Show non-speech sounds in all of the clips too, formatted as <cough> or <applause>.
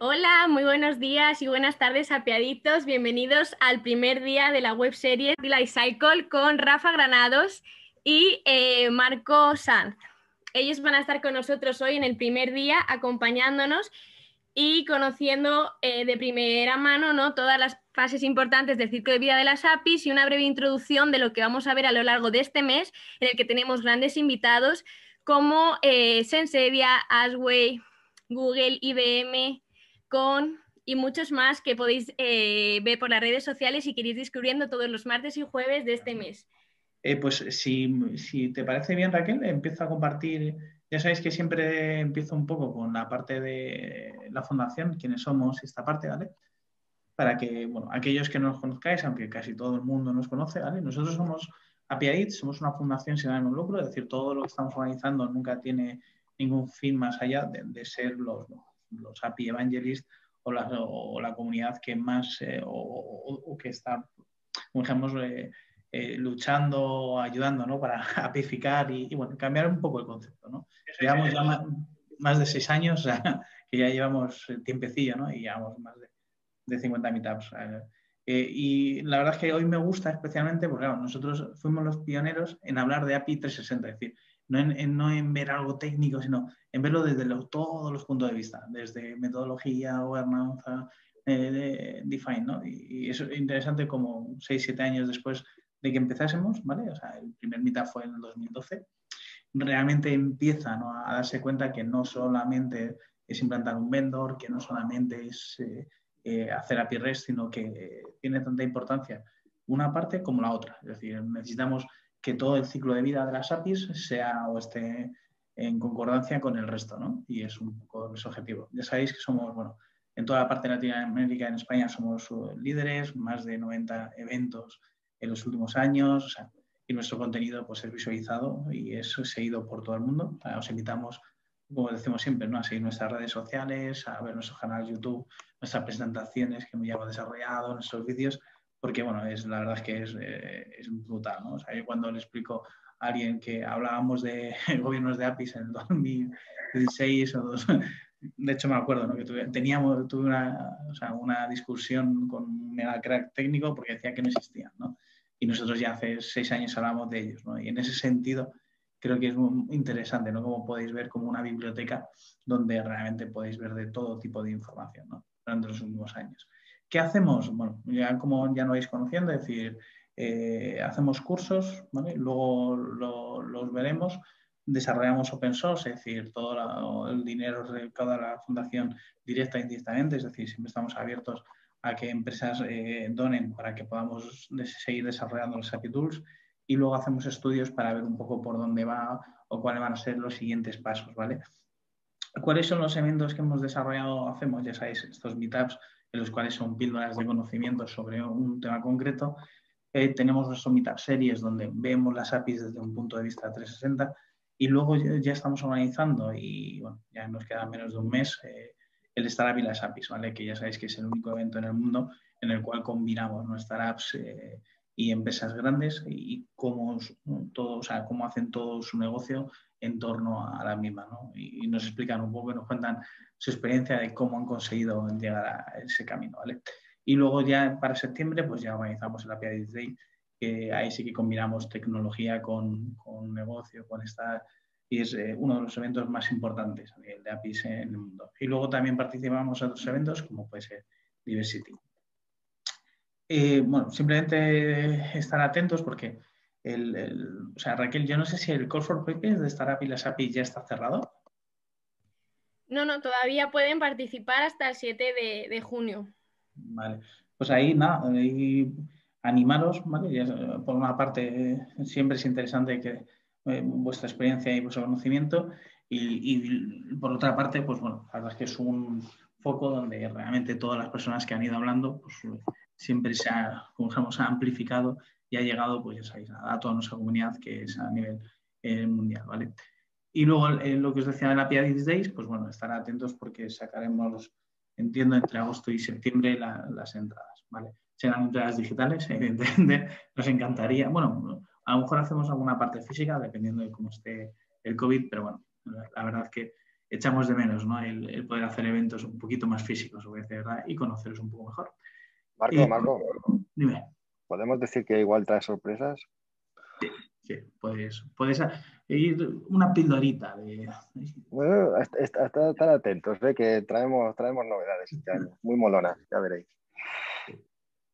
Hola, muy buenos días y buenas tardes, apiaditos. Bienvenidos al primer día de la webserie Life Cycle con Rafa Granados y eh, Marco Sanz. Ellos van a estar con nosotros hoy en el primer día acompañándonos y conociendo eh, de primera mano ¿no? todas las fases importantes del ciclo de vida de las APIs y una breve introducción de lo que vamos a ver a lo largo de este mes, en el que tenemos grandes invitados como eh, Asway, Google, IBM, con y muchos más que podéis eh, ver por las redes sociales y queréis descubriendo todos los martes y jueves de este mes. Eh, pues si, te parece bien, Raquel, empiezo a compartir. Ya sabéis que siempre empiezo un poco con la parte de la fundación, quiénes somos, esta parte, ¿vale? Para que, bueno, aquellos que no nos conozcáis, aunque casi todo el mundo nos conoce, ¿vale? Nosotros somos APIAIT, somos una fundación sin ánimo lucro, es decir, todo lo que estamos organizando nunca tiene ningún fin más allá de, ser los, los API Evangelists o la, o la comunidad que más eh, o, que está, ejemplo, eh, eh, luchando, ayudando ¿no? para <laughs> apificar y, bueno, cambiar un poco el concepto. ¿no? Llevamos ya más, de seis años, <laughs> que ya llevamos tiempecillo ¿no? y llevamos más de, de 50 meetups. y la verdad es que hoy me gusta especialmente porque nosotros fuimos los pioneros en hablar de API 360, es decir, no en, ver algo técnico, sino en verlo desde todos los puntos de vista, desde metodología, gobernanza, eh, define, ¿no? Y, eso es interesante como 6, 7 años después de que empezásemos, ¿vale? O sea, el primer mitad fue en el 2012, realmente empieza a darse cuenta que no solamente es implantar un vendor, que no solamente es eh, eh, hacer API REST, sino que tiene tanta importancia una parte como la otra. Es decir, necesitamos que todo el ciclo de vida de las APIs sea o esté en concordancia con el resto, ¿no? Y es un poco ese objetivo. Ya sabéis que somos, bueno, en toda la parte de Latinoamérica, en España, somos líderes, más de 90 eventos en los últimos años, o sea, y nuestro contenido pues, es visualizado y es seguido por todo el mundo. Os invitamos, como decimos siempre, ¿no? a seguir nuestras redes sociales, a ver nuestros canales YouTube, nuestras presentaciones que ya hemos desarrollado, nuestros vídeos, porque bueno, es, la verdad es que es, eh, es brutal. ¿no? O sea, yo cuando le explico a alguien que hablábamos de <laughs> gobiernos de APIs en el 2016 o dos, <laughs> de hecho me acuerdo ¿no? que teníamos, tuve una, o sea, una discusión con un mega crack técnico porque decía que no existían. ¿no? Y nosotros ya hace seis años hablamos de ellos. ¿no? Y en ese sentido creo que es muy interesante, ¿no? Como podéis ver como una biblioteca donde realmente podéis ver de todo tipo de información ¿no? durante los últimos años. ¿Qué hacemos? Bueno, ya como ya no vais conociendo, es decir, eh, hacemos cursos, luego los veremos, desarrollamos open source, es decir, todo el dinero recauda la fundación directa e indirectamente, es decir, siempre estamos abiertos a que empresas eh, donen para que podamos seguir desarrollando los API Tools y luego hacemos estudios para ver un poco por dónde va o cuáles van a ser los siguientes pasos, ¿vale? ¿Cuáles son los eventos que hemos desarrollado? Hacemos, ya sabéis, estos meetups en los cuales son píldoras de conocimiento sobre un tema concreto. Eh, tenemos nuestras meetup series donde vemos las APIs desde un punto de vista 360 y luego ya, estamos organizando y ya nos queda menos de un mes eh, el Startup y las APIs, ¿vale? que ya sabéis que es el único evento en el mundo en el cual combinamos nuestras apps eh, y empresas grandes y cómo, todo, o sea, cómo hacen todo su negocio en torno a la misma. ¿no? Y, nos explican un poco, nos cuentan su experiencia de cómo han conseguido llegar a ese camino. ¿vale? Y luego ya para septiembre pues ya organizamos el API Day, que ahí sí que combinamos tecnología con, con negocio, con esta y es eh, uno de los eventos más importantes de APIs en el mundo. Y luego también participamos en otros eventos como puede ser Diversity. Eh, bueno, simplemente estar atentos porque el, o sea, Raquel, yo no sé si el Call for Papers de Startup y las APIs ya está cerrado. No, no, todavía pueden participar hasta el 7 de, junio. Vale, pues ahí nada, ahí animaros, ¿vale? por una parte, siempre es interesante que eh, vuestra experiencia y vuestro conocimiento y, por otra parte, pues bueno, la verdad es que es un foco donde realmente todas las personas que han ido hablando, pues siempre se ha, como ha amplificado y ha llegado, pues ya sabéis, a, toda nuestra comunidad que es a nivel eh, mundial, ¿vale? Y luego eh, lo que os decía de la PIA Days, pues bueno, estar atentos porque sacaremos, entiendo, entre agosto y septiembre las entradas, ¿vale? Serán entradas digitales, <laughs> evidentemente, nos encantaría, bueno, a lo mejor hacemos alguna parte física, dependiendo de cómo esté el COVID, pero bueno, la, verdad es que echamos de menos ¿no? el, poder hacer eventos un poquito más físicos, ¿verdad? Y conoceros un poco mejor. Marco, Marco. Dime. ¿Podemos decir que igual trae sorpresas? Sí, sí, puedes, puedes ir una pildorita de... Bueno, estar atentos, ¿eh? que traemos, traemos novedades este año, muy molonas, ya veréis.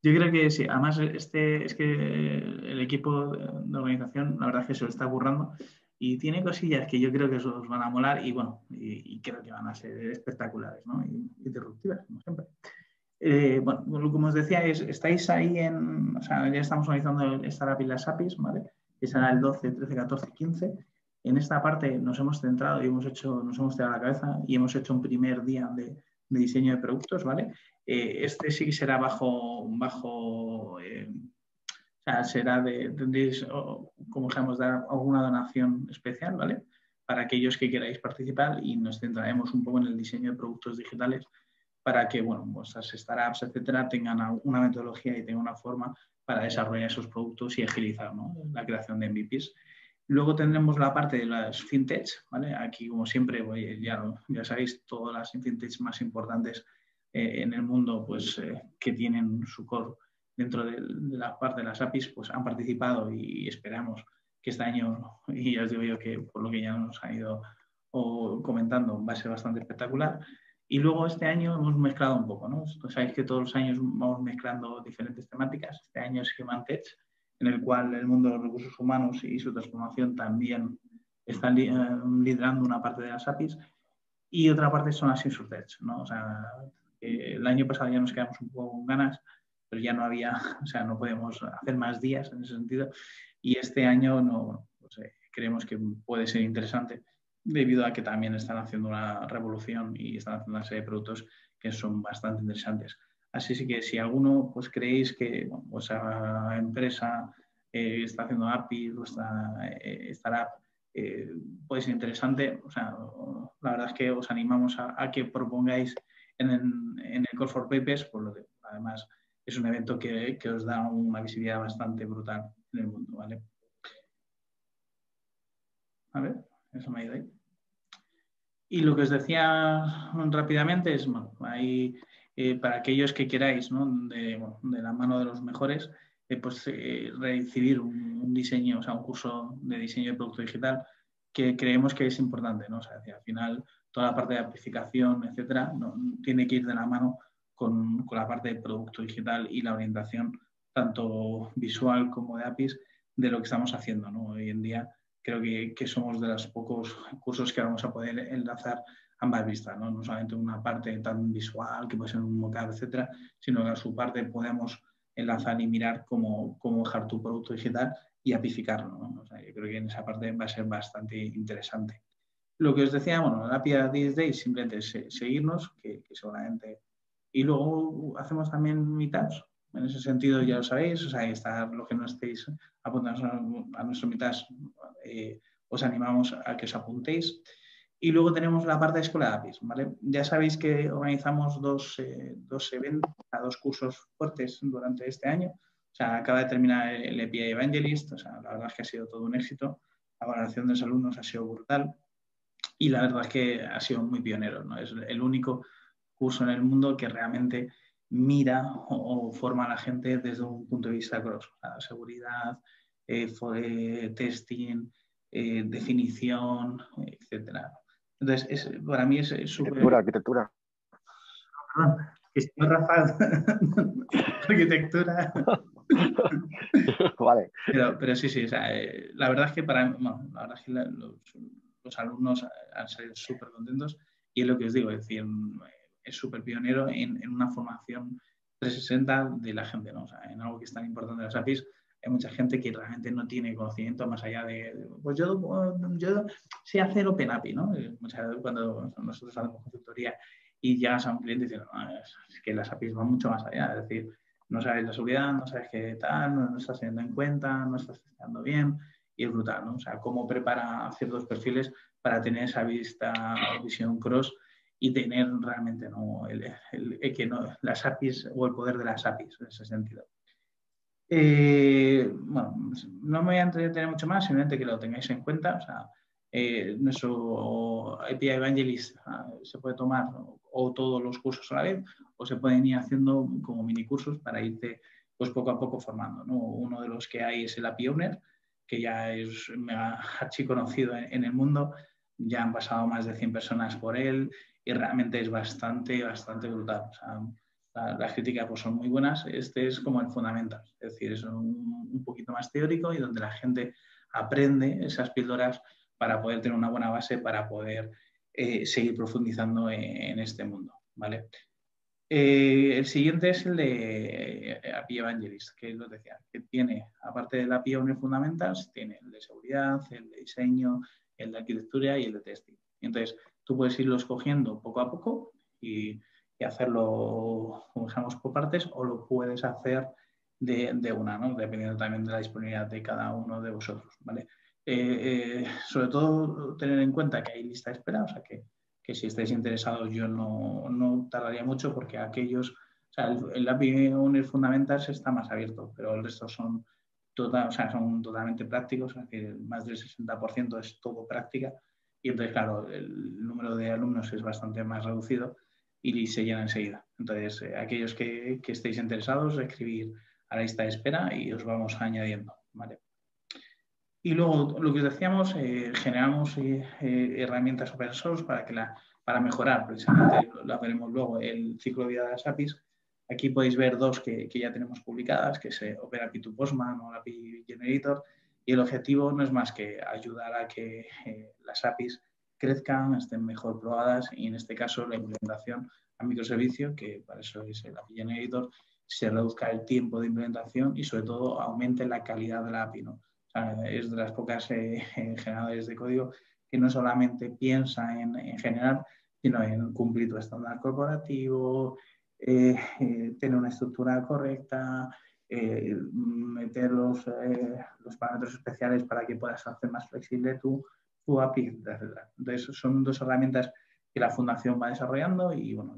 Yo creo que sí, además este, es que el equipo de organización, la verdad es que se lo está burrando y tiene cosillas que yo creo que os van a molar y bueno, y, creo que van a ser espectaculares ¿no? y, disruptivas, como siempre. Eh, bueno, como os decía, estáis ahí en, o sea, ya estamos organizando el Startup y las APIs, ¿vale? Que será el 12, 13, 14, 15. En esta parte nos hemos centrado y hemos hecho, nos hemos tirado la cabeza y hemos hecho un primer día de, diseño de productos, ¿vale? Eh, este sí que será bajo, bajo eh, o sea, será de, tendréis, como sabemos, dar alguna donación especial, ¿vale? Para aquellos que queráis participar y nos centraremos un poco en el diseño de productos digitales para que, bueno, vuestras startups, etcétera, tengan una metodología y tengan una forma para desarrollar esos productos y agilizar la creación de MVPs. Luego tendremos la parte de las fintechs, ¿vale? Aquí, como siempre, ya, ya sabéis, todas las fintechs más importantes eh, en el mundo, pues, eh, que tienen su core dentro de, la parte de las APIs, pues han participado y esperamos que este año, y ya os digo yo que por lo que ya nos han ido comentando, va a ser bastante espectacular. Y luego este año hemos mezclado un poco, ¿no? Sabéis que todos los años vamos mezclando diferentes temáticas. Este año es Human Tech, en el cual el mundo de los recursos humanos y su transformación también están eh, liderando una parte de las APIs. Y otra parte son las Insurtech, ¿no? O sea, el año pasado ya nos quedamos un poco con ganas pero ya no había, <laughs> o sea, no podemos hacer más días en ese sentido. Y este año no, eh, creemos que puede ser interesante debido a que también están haciendo una revolución y están haciendo una serie de productos que son bastante interesantes. Así que si alguno pues creéis que vuestra empresa eh, está haciendo API, vuestra eh, startup eh, puede ser interesante, o sea, la verdad es que os animamos a, que propongáis en el, Call for Papers, por lo que además es un evento que, os da una visibilidad bastante brutal en el mundo, ¿vale? A ver, eso me ha. Y lo que os decía rápidamente es, bueno, ahí, eh, para aquellos que queráis, ¿no? de, la mano de los mejores, eh, pues eh, recibir un, diseño, o sea, un curso de diseño de producto digital que creemos que es importante, ¿no? O sea, al final toda la parte de aplicación, etcétera, no, tiene que ir de la mano con, la parte de producto digital y la orientación tanto visual como de APIs de lo que estamos haciendo. Hoy en día creo que, somos de los pocos cursos que vamos a poder enlazar ambas vistas, ¿no? solamente una parte tan visual que puede ser un mockup, etcétera, sino que a su parte podemos enlazar y mirar cómo, cómo dejar tu producto digital y apificarlo. yo creo que en esa parte va a ser bastante interesante. Lo que os decía, bueno, la API 10 Days simplemente es seguirnos, que, que seguramente y luego hacemos también meetups. En ese sentido, ya lo sabéis, o sea, está lo que no estéis apuntados a, nuestro meetups, eh, os animamos a que os apuntéis. Y luego tenemos la parte de Escuela de APIs, ¿vale? Ya sabéis que organizamos dos, eh, dos eventos, dos cursos fuertes durante este año. O sea, acaba de terminar el API Evangelist, o sea, la verdad es que ha sido todo un éxito. La valoración de los alumnos ha sido brutal y la verdad es que ha sido muy pionero, ¿no? Es el único curso en el mundo que realmente mira o, forma a la gente desde un punto de vista cross, seguridad, eh, eh, testing, eh, definición, etcétera. Entonces, para mí es súper... Arquitectura, arquitectura. Perdón, que Rafa. <laughs> arquitectura. <laughs> vale. Pero, pero sí, sí, o sea, la verdad es que para bueno, la verdad es que los, los, alumnos han salido súper contentos y es lo que os digo, es decir, es súper pionero en, en, una formación 360 de la gente, ¿no? O sea, en algo que es tan importante las APIs, hay mucha gente que realmente no tiene conocimiento más allá de, pues yo, yo sé hacer Open API, ¿no? Muchas veces cuando nosotros hacemos consultoría y llegas a un cliente y dices, no, es, que las APIs van mucho más allá, es decir, no sabes la seguridad, no sabes qué tal, no, estás teniendo en cuenta, no estás testeando bien y es brutal, ¿no? O sea, cómo prepara ciertos perfiles para tener esa vista, visión cross y tener realmente ¿no? El, que no, las APIs o el poder de las APIs en ese sentido. Eh, bueno, no me voy a entretener mucho más, simplemente que lo tengáis en cuenta. O sea, eh, nuestro API Evangelist se puede tomar o, todos los cursos a la vez o se pueden ir haciendo como mini cursos para irte pues poco a poco formando. Uno de los que hay es el API Owner, que ya es mega conocido en, en el mundo, ya han pasado más de 100 personas por él y realmente es bastante, bastante brutal. las críticas pues, son muy buenas. Este es como el fundamental, es decir, es un, poquito más teórico y donde la gente aprende esas píldoras para poder tener una buena base para poder eh, seguir profundizando en, este mundo. ¿vale? Eh, el siguiente es el de eh, API Evangelist, que lo decía, que tiene, aparte del API Owner Fundamentals, tiene el de seguridad, el de diseño, el de arquitectura y el de testing. entonces, tú puedes irlo escogiendo poco a poco y, hacerlo, como por partes, o lo puedes hacer de, una, ¿no? dependiendo también de la disponibilidad de cada uno de vosotros. ¿vale? Eh, eh, sobre todo, tener en cuenta que hay lista de espera, o sea que, que si estáis interesados, yo no, no, tardaría mucho porque aquellos, o sea, el, el API Owner Fundamentals está más abierto, pero el resto son, total, o sea, son totalmente prácticos, sea, que más del 60% es todo práctica y entonces, claro, el número de alumnos es bastante más reducido y se llena enseguida. Entonces, eh, aquellos que, estéis interesados, escribir a la lista de espera y os vamos añadiendo. ¿vale? Y luego, lo que os decíamos, eh, generamos eh, herramientas open source para, que la, para mejorar, precisamente, lo veremos luego, el ciclo de vida de las APIs. Aquí podéis ver dos que, ya tenemos publicadas, que es OpenAPI to Postman o API Generator, y el objetivo no es más que ayudar a que eh, las APIs crezcan, estén mejor probadas y en este caso la implementación a microservicio, que para eso es el API Generator, se reduzca el tiempo de implementación y sobre todo aumente la calidad de la API. ¿no? es de las pocas eh, <laughs> generadores de código que no solamente piensa en, generar, sino en cumplir tu estándar corporativo, eh, tener una estructura correcta, meter los, eh, los, parámetros especiales para que puedas hacer más flexible tu, tu API. Entonces, son dos herramientas que la Fundación va desarrollando y, bueno,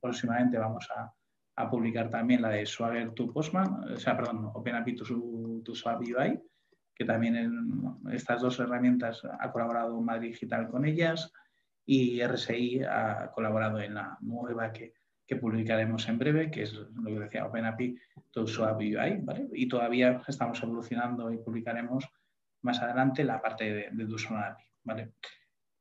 próximamente vamos a, a publicar también la de Swagger to Postman, o sea, perdón, OpenAPI to, to Swap UI, que también en estas dos herramientas ha colaborado Madrid Digital con ellas y RSI ha colaborado en la nueva que que publicaremos en breve, que es lo que decía OpenAPI to Swap UI, ¿vale? Y todavía estamos evolucionando y publicaremos más adelante la parte de, de API, ¿vale?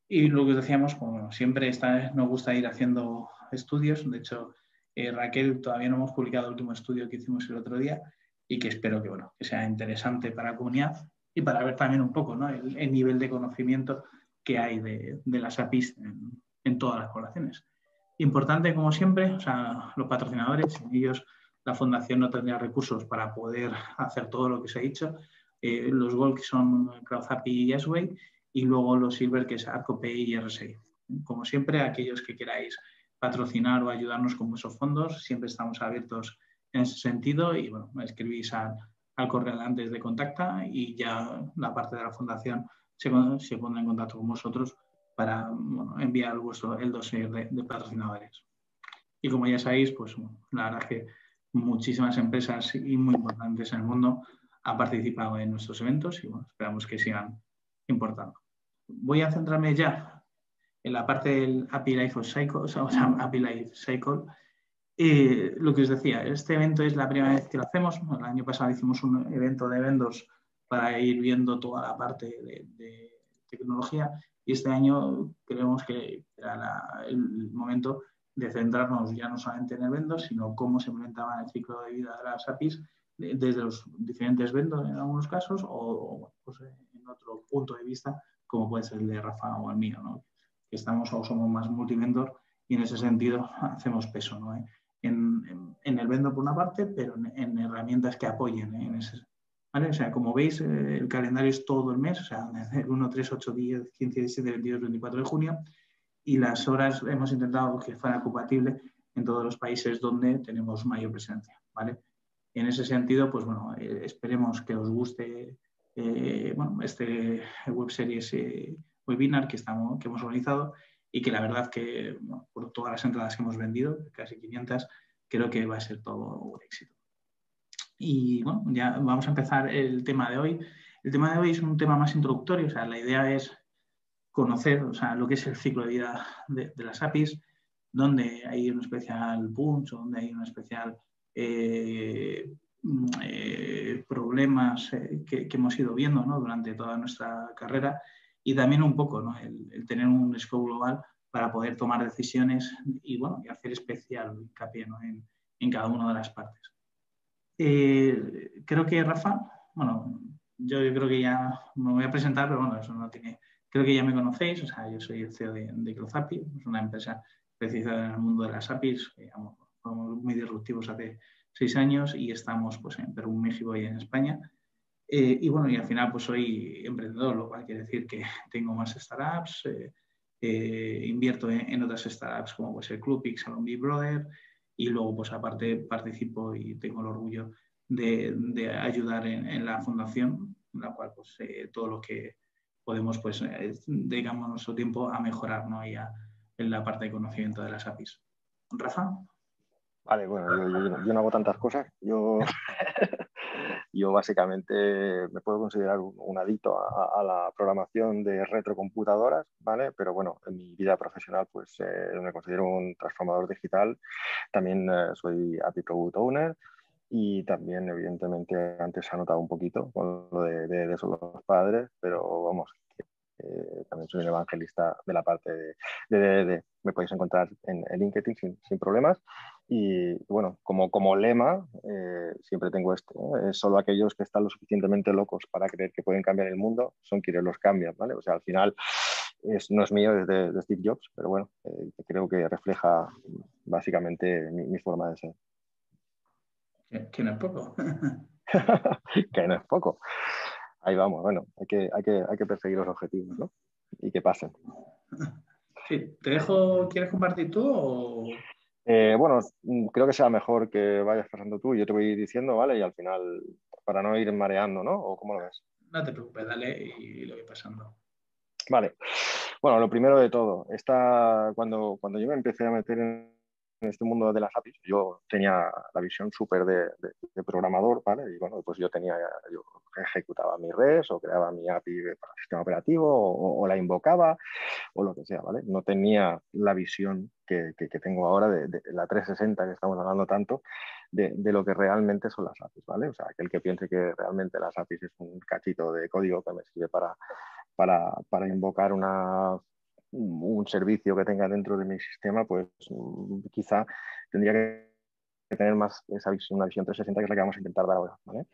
Y lo que decíamos, como siempre está, nos gusta ir haciendo estudios, de hecho, eh, Raquel, todavía no hemos publicado el último estudio que hicimos el otro día y que espero que, bueno, que sea interesante para la comunidad y para ver también un poco ¿no? el, nivel de conocimiento que hay de, de las APIs en, en todas las poblaciones. Importante, como siempre, o sea, los patrocinadores, sin ellos la fundación no tendría recursos para poder hacer todo lo que se ha dicho. Eh, los Gold que son CrowdHappy y Yesway y luego los Silver que es ArcoPay y RSI. Como siempre, aquellos que queráis patrocinar o ayudarnos con vuestros fondos, siempre estamos abiertos en ese sentido y bueno, escribís al, correo antes de contacta y ya la parte de la fundación se, se pondrá en contacto con vosotros para enviar vuestro, el dossier de, patrocinadores. Y como ya sabéis, pues la verdad que muchísimas empresas y muy importantes en el mundo han participado en nuestros eventos y bueno, esperamos que sigan importando. Voy a centrarme ya en la parte del API Life Cycle, o sea, API Life Cycle. Eh, lo que os decía, este evento es la primera vez que lo hacemos. El año pasado hicimos un evento de vendors para ir viendo toda la parte de, de tecnología este año creemos que era el momento de centrarnos ya no solamente en el vendor, sino cómo se implementaba el ciclo de vida de las APIs desde los diferentes vendors en algunos casos o, pues, en otro punto de vista, como puede ser el de Rafa o el mío, que estamos o somos más multivendor y en ese sentido <laughs> hacemos peso ¿no? en, el vendor por una parte, pero en, herramientas que apoyen ¿eh? en ese, o sea, como veis, eh, el calendario es todo el mes, o sea, el 1, 3, 8, 10, 15, 17, 22, 24 de junio, y las horas hemos intentado que fuera compatible en todos los países donde tenemos mayor presencia, ¿vale? En ese sentido, pues bueno, eh, esperemos que os guste eh, bueno, este web series webinar que, estamos, que hemos organizado y que la verdad que por todas las entradas que hemos vendido, casi 500, creo que va a ser todo un éxito. Y bueno, ya vamos a empezar el tema de hoy. El tema de hoy es un tema más introductorio, o sea, la idea es conocer o sea, lo que es el ciclo de vida de, las APIs, donde hay un especial punch, donde hay un especial eh, eh, problemas eh, que, hemos ido viendo durante toda nuestra carrera y también un poco el, tener un scope global para poder tomar decisiones y, bueno, y hacer especial hincapié en, en, cada una de las partes. Creo que Rafa, bueno, yo, creo que ya me voy a presentar, pero bueno, eso no tiene, creo que ya me conocéis, o sea, yo soy el CEO de, de es una empresa especializada en el mundo de las APIs, somos muy disruptivos hace seis años y estamos pues, en Perú, México y en España. Eh, y bueno, y al final pues soy emprendedor, lo cual quiere decir que <laughs> tengo más startups, eh, eh, invierto en, otras startups como pues el Club Salon Big Brother y luego pues aparte participo y tengo el orgullo de, ayudar en, la fundación, en la cual pues todo lo que podemos pues dedicamos nuestro tiempo a mejorar ¿no? y en la parte de conocimiento de las APIs. Rafa. Vale, bueno, yo, no hago tantas cosas. Yo, yo básicamente me puedo considerar un, adicto a, la programación de retrocomputadoras, ¿vale? Pero bueno, en mi vida profesional pues eh, me considero un transformador digital. También eh, soy API Product Owner y también evidentemente antes se ha notado un poquito con lo de, de, de los padres, pero vamos, eh, también soy un evangelista de la parte de, de, me podéis encontrar en, LinkedIn sin, problemas. Y bueno, como, como lema, eh, siempre tengo esto, solo aquellos que están lo suficientemente locos para creer que pueden cambiar el mundo son quienes los cambian, ¿vale? O sea, al final es, no es mío, es de, Steve Jobs, pero bueno, eh, creo que refleja básicamente mi, forma de ser. Que no es poco. <laughs> <laughs> que no es poco ahí vamos, bueno, hay que, hay que, hay que perseguir los objetivos, ¿no? Y que pasen. Sí, te dejo, ¿quieres compartir tú o...? Eh, bueno, mm, creo que sea mejor que vayas pasando tú y yo te voy diciendo, ¿vale? Y al final, para no ir mareando, ¿no? ¿O cómo lo ves? No te preocupes, dale y lo voy pasando. Vale. Bueno, lo primero de todo, esta, cuando, cuando yo me empecé a meter en en este mundo de las APIs, yo tenía la visión súper de, programador, ¿vale? Y bueno, pues yo tenía, yo ejecutaba mi res o creaba mi API para el sistema operativo o, la invocaba o lo que sea, ¿vale? No tenía la visión que, que, tengo ahora de, la 360 que estamos hablando tanto de, lo que realmente son las APIs, ¿vale? O sea, aquel que piense que realmente las APIs es un cachito de código que me sirve para, para, para invocar una un servicio que tenga dentro de mi sistema, pues mm, quizá tendría que tener más esa visión, una visión 360 que es la que vamos a intentar dar ahora. ¿vale?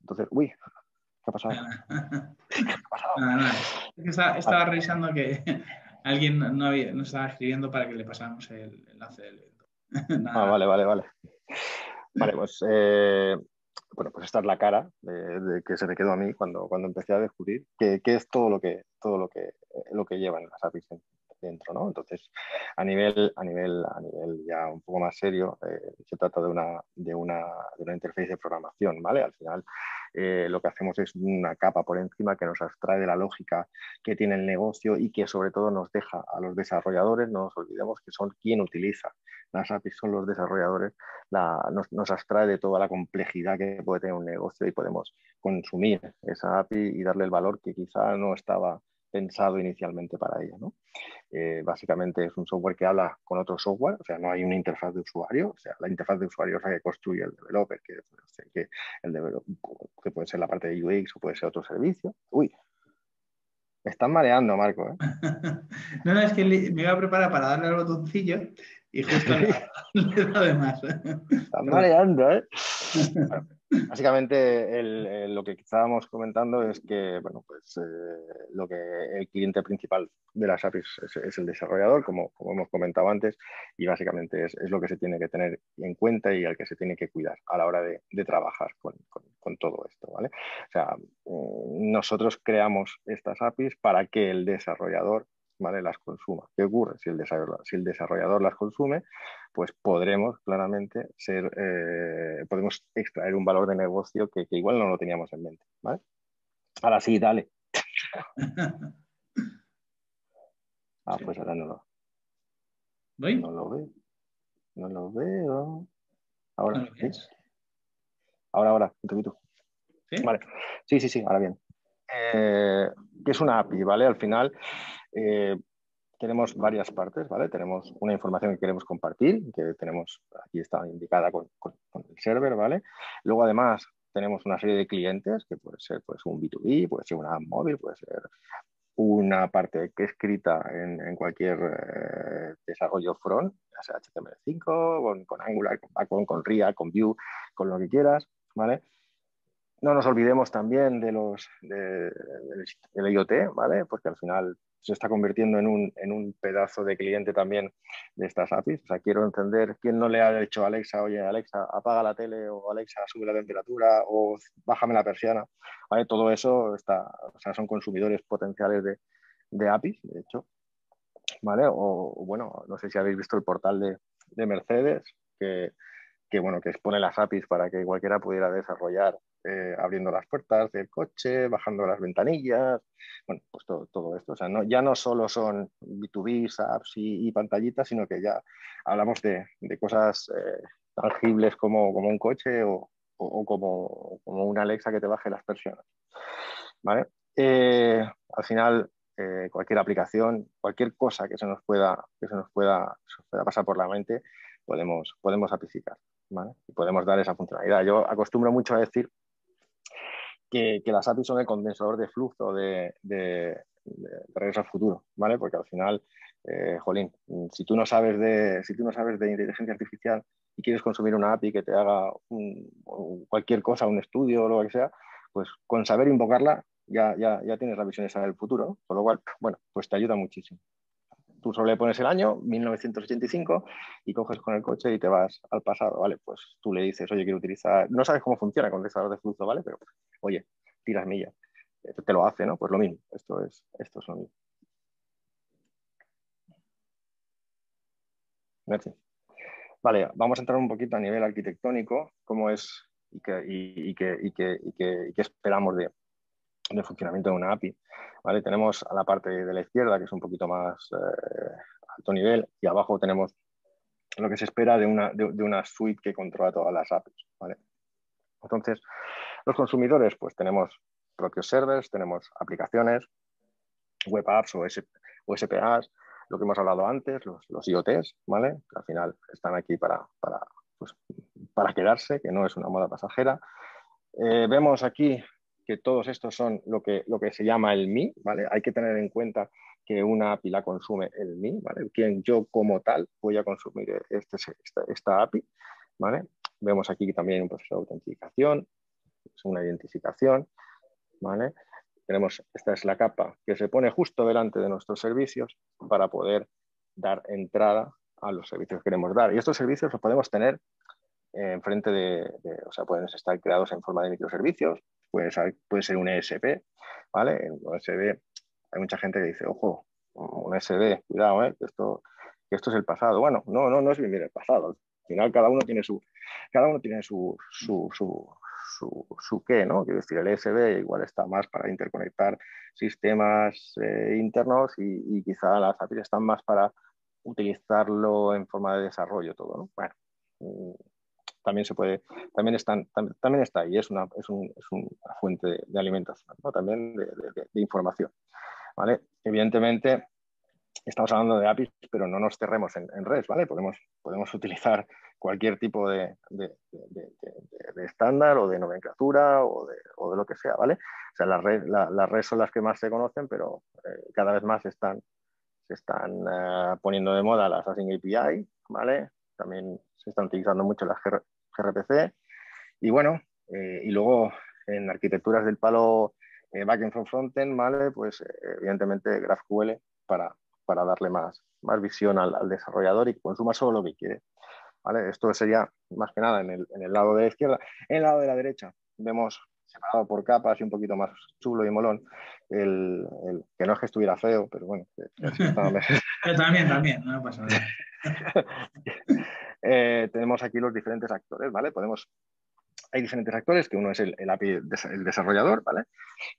Entonces, uy, ¿qué ha pasado? <laughs> ¿Qué ha pasado? estaba, revisando que <laughs> alguien no, había, no, estaba escribiendo para que le pasáramos el enlace del evento. <laughs> ah, vale, vale, vale. Vale, pues eh, bueno, pues esta es la cara de, que se me quedó a mí cuando, cuando empecé a descubrir qué es todo lo que, todo lo que, lo que llevan las APIs dentro. Entonces, a nivel, a nivel, a nivel ya un poco más serio, eh, se trata de una, de, una, de una interfaz de programación, ¿vale? Al final, eh, lo que hacemos es una capa por encima que nos abstrae de la lógica que tiene el negocio y que sobre todo nos deja a los desarrolladores, no nos olvidemos que son quien utiliza las APIs, son los desarrolladores, nos, nos abstrae de toda la complejidad que puede tener un negocio y podemos consumir esa API y darle el valor que quizá no estaba pensado inicialmente para ella. ¿no? Eh, básicamente es un software que habla con otro software, o sea, no hay una interfaz de usuario, o sea, la interfaz de usuario es la que construye el developer, que, el que puede ser la parte de UX o puede ser otro servicio. Uy, me están mareando, Marco. ¿eh? <laughs> no, no, es que me iba a preparar para darle al botoncillo y justo le, <laughs> demás. Están mareando, ¿eh? Básicamente, lo que estábamos comentando es que, bueno, pues eh, lo que el cliente principal de las APIs es, el desarrollador, como, hemos comentado antes, y básicamente es, lo que se tiene que tener en cuenta y al que se tiene que cuidar a la hora de, trabajar con, con, todo esto, ¿vale? O sea, mm, nosotros creamos estas APIs para que el desarrollador ¿vale? las consuma. ¿Qué ocurre? Si el, desarrollador, si el desarrollador las consume, pues podremos claramente ser, eh, podemos extraer un valor de negocio que, igual no lo teníamos en mente. ¿vale? Ahora sí, dale. <laughs> ah, pues ahora no lo. No lo veo. No lo veo. Ahora. Ahora, ahora, un poquito. ¿Sí? Vale. Sí, sí, sí, ahora bien. Eh, que es una API, ¿vale? Al final eh, tenemos varias partes, ¿vale? Tenemos una información que queremos compartir, que tenemos, aquí está indicada con, el server, ¿vale? Luego además tenemos una serie de clientes, que puede ser pues, un B2B, puede ser una app móvil, puede ser una parte que escrita en, cualquier eh, desarrollo front, ya sea HTML5, con, Angular, con Backbone, con React, con Vue, con lo que quieras, ¿vale? No nos olvidemos también de los de, del IoT, ¿vale? Porque al final se está convirtiendo en un, en un, pedazo de cliente también de estas APIs. O sea, quiero entender quién no le ha dicho a Alexa, oye, Alexa, apaga la tele o Alexa, sube la temperatura o bájame la persiana. ¿Vale? Todo eso está, o sea, son consumidores potenciales de, de APIs, de hecho. ¿Vale? O, bueno, no sé si habéis visto el portal de, de Mercedes, que, que, bueno, que expone las APIs para que cualquiera pudiera desarrollar eh, abriendo las puertas del coche, bajando las ventanillas, bueno, pues todo, esto. O sea, no, ya no solo son B2B, apps y, pantallitas, sino que ya hablamos de, cosas eh, tangibles como, como, un coche o, como, como, una Alexa que te baje las persianas. ¿Vale? Eh, al final, cualquier aplicación, cualquier cosa que se nos pueda, que se nos pueda, pueda pasar por la mente, podemos, podemos apificar. ¿vale? Y podemos dar esa funcionalidad. Yo acostumbro mucho a decir que, las APIs son el condensador de flujo de, regreso al futuro, ¿vale? Porque al final, eh, jolín, si tú, no sabes de, si tú no sabes de inteligencia artificial y quieres consumir una API que te haga cualquier cosa, un estudio o lo que sea, pues con saber invocarla ya, ya, ya tienes la visión esa del futuro, con lo cual, bueno, pues te ayuda muchísimo tú solo le pones el año, 1985, y coges con el coche y te vas al pasado, ¿vale? Pues tú le dices, oye, quiero utilizar, no sabes cómo funciona el condensador de flujo, ¿vale? Pero, oye, tiras millas, te lo hace, ¿no? Pues lo mismo, esto es, esto es lo mismo. Vale, vamos a entrar un poquito a nivel arquitectónico, cómo es y qué, y, y esperamos de, de funcionamiento de una API. ¿vale? Tenemos a la parte de la izquierda, que es un poquito más eh, alto nivel, y abajo tenemos lo que se espera de una, de, una suite que controla todas las APIs. ¿vale? Entonces, los consumidores, pues tenemos propios servers, tenemos aplicaciones, web apps o, SPAs, lo que hemos hablado antes, los, los IoTs, ¿vale? Que al final están aquí para, para, pues, para quedarse, que no es una moda pasajera. Eh, vemos aquí que todos estos son lo que, lo que se llama el MI, ¿vale? Hay que tener en cuenta que una API la consume el MI, ¿vale? Quien yo como tal voy a consumir este, esta, API, ¿vale? Vemos aquí también un proceso de autenticación, es una identificación, ¿vale? Tenemos, esta es la capa que se pone justo delante de nuestros servicios para poder dar entrada a los servicios que queremos dar. Y estos servicios los podemos tener enfrente de, de, o sea, pueden estar creados en forma de microservicios, puede ser, un ESP, ¿vale? Un ESB hay mucha gente que dice, ojo, un ESB, cuidado, ¿eh? que, esto, esto es el pasado. Bueno, no, no, no es vivir el pasado. Al final cada uno tiene su, cada uno tiene su, su, su, su, qué, ¿no? Quiero decir, el ESB igual está más para interconectar sistemas eh, internos y, y, quizá las APIs están más para utilizarlo en forma de desarrollo todo, ¿no? Bueno, también se puede, también están, también está ahí, es una, es, un, es una fuente de, alimentación, también de, de, información. ¿vale? Evidentemente, estamos hablando de APIs, pero no nos cerremos en, REST, ¿vale? Podemos, podemos utilizar cualquier tipo de, estándar o de nomenclatura o de, o de, lo que sea, ¿vale? O sea, las redes la, red son las que más se conocen, pero eh, cada vez más están, se están eh, poniendo de moda las Async API, ¿vale? También se están utilizando mucho las gRPC. Y bueno, eh, y luego en arquitecturas del palo eh, backend from frontend, ¿vale? Pues eh, evidentemente GraphQL para, para darle más, más visión al, desarrollador y que consuma solo lo que quiere. ¿vale? Esto sería más que nada en el, en el, lado de la izquierda. En el lado de la derecha vemos separado por capas y un poquito más chulo y molón, el, el que no es que estuviera feo, pero bueno. <laughs> también, también, no pasa nada. <laughs> Eh, tenemos aquí los diferentes actores, ¿vale? Podemos, hay diferentes actores, que uno es el, API, el desarrollador, ¿vale?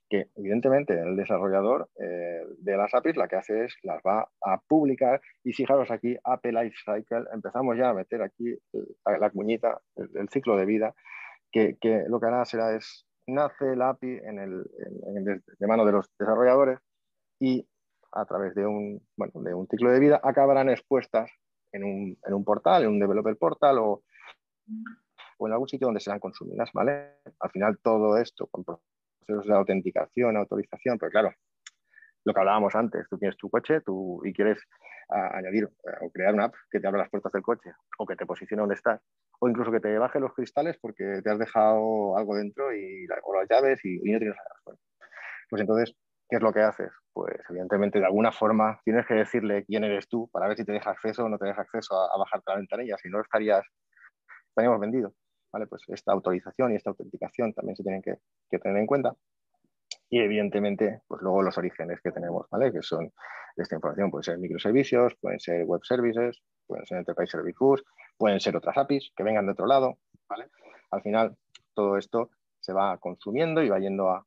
Que evidentemente el desarrollador eh, de las APIs la que hace es las va a publicar y fijaros aquí, API Lifecycle, empezamos ya a meter aquí la, cuñita, el, ciclo de vida, que, lo que hará será es, nace el API en el, de mano de los desarrolladores y a través de un, de un ciclo de vida, acabarán expuestas en un, en un portal, en un developer portal o, o en algún sitio donde serán consumidas, ¿vale? Al final todo esto con procesos de autenticación, autorización, pero claro, lo que hablábamos antes, tú tienes tu coche tú, y quieres añadir eh, o crear una app que te abra las puertas del coche o que te posicione donde estás, o incluso que te baje los cristales porque te has dejado algo dentro y, o las llaves y, no tienes las Pues entonces, ¿qué es lo que haces? Pues evidentemente de alguna forma tienes que decirle quién eres tú para ver si te deja acceso o no te deja acceso a, a bajarte la ventanilla, si no estarías, estaríamos vendidos. ¿vale? Pues esta autorización y esta autenticación también se tienen que, tener en cuenta y evidentemente, pues luego los orígenes que tenemos, ¿vale? Que son esta información, pueden ser microservicios, pueden ser web services, pueden ser enterprise service bus, pueden ser otras APIs que vengan de otro lado, ¿vale? Al final, todo esto se va consumiendo y va yendo a,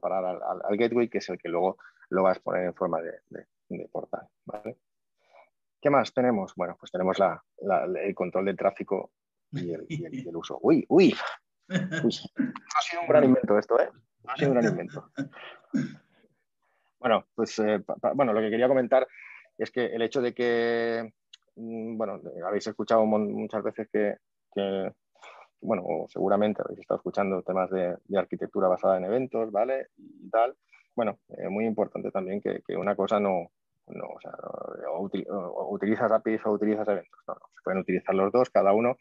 parar al, gateway, que es el que luego lo va a exponer en forma de, portal, ¿vale? ¿Qué más tenemos? Bueno, pues tenemos el control del tráfico y el, y el uso. Uy, uy, <laughs> uy. Ha sido un gran invento esto, ¿eh? Ha sido un gran invento. Bueno, pues eh, bueno, lo que quería comentar es que el hecho de que, mm, bueno, habéis escuchado muchas veces que, bueno, seguramente habéis estado escuchando temas de, arquitectura basada en eventos, ¿vale? Y tal. Bueno, eh, muy importante también que, una cosa no, no, o sea, utilizas APIs o utilizas eventos. No, no, se pueden utilizar los dos, cada uno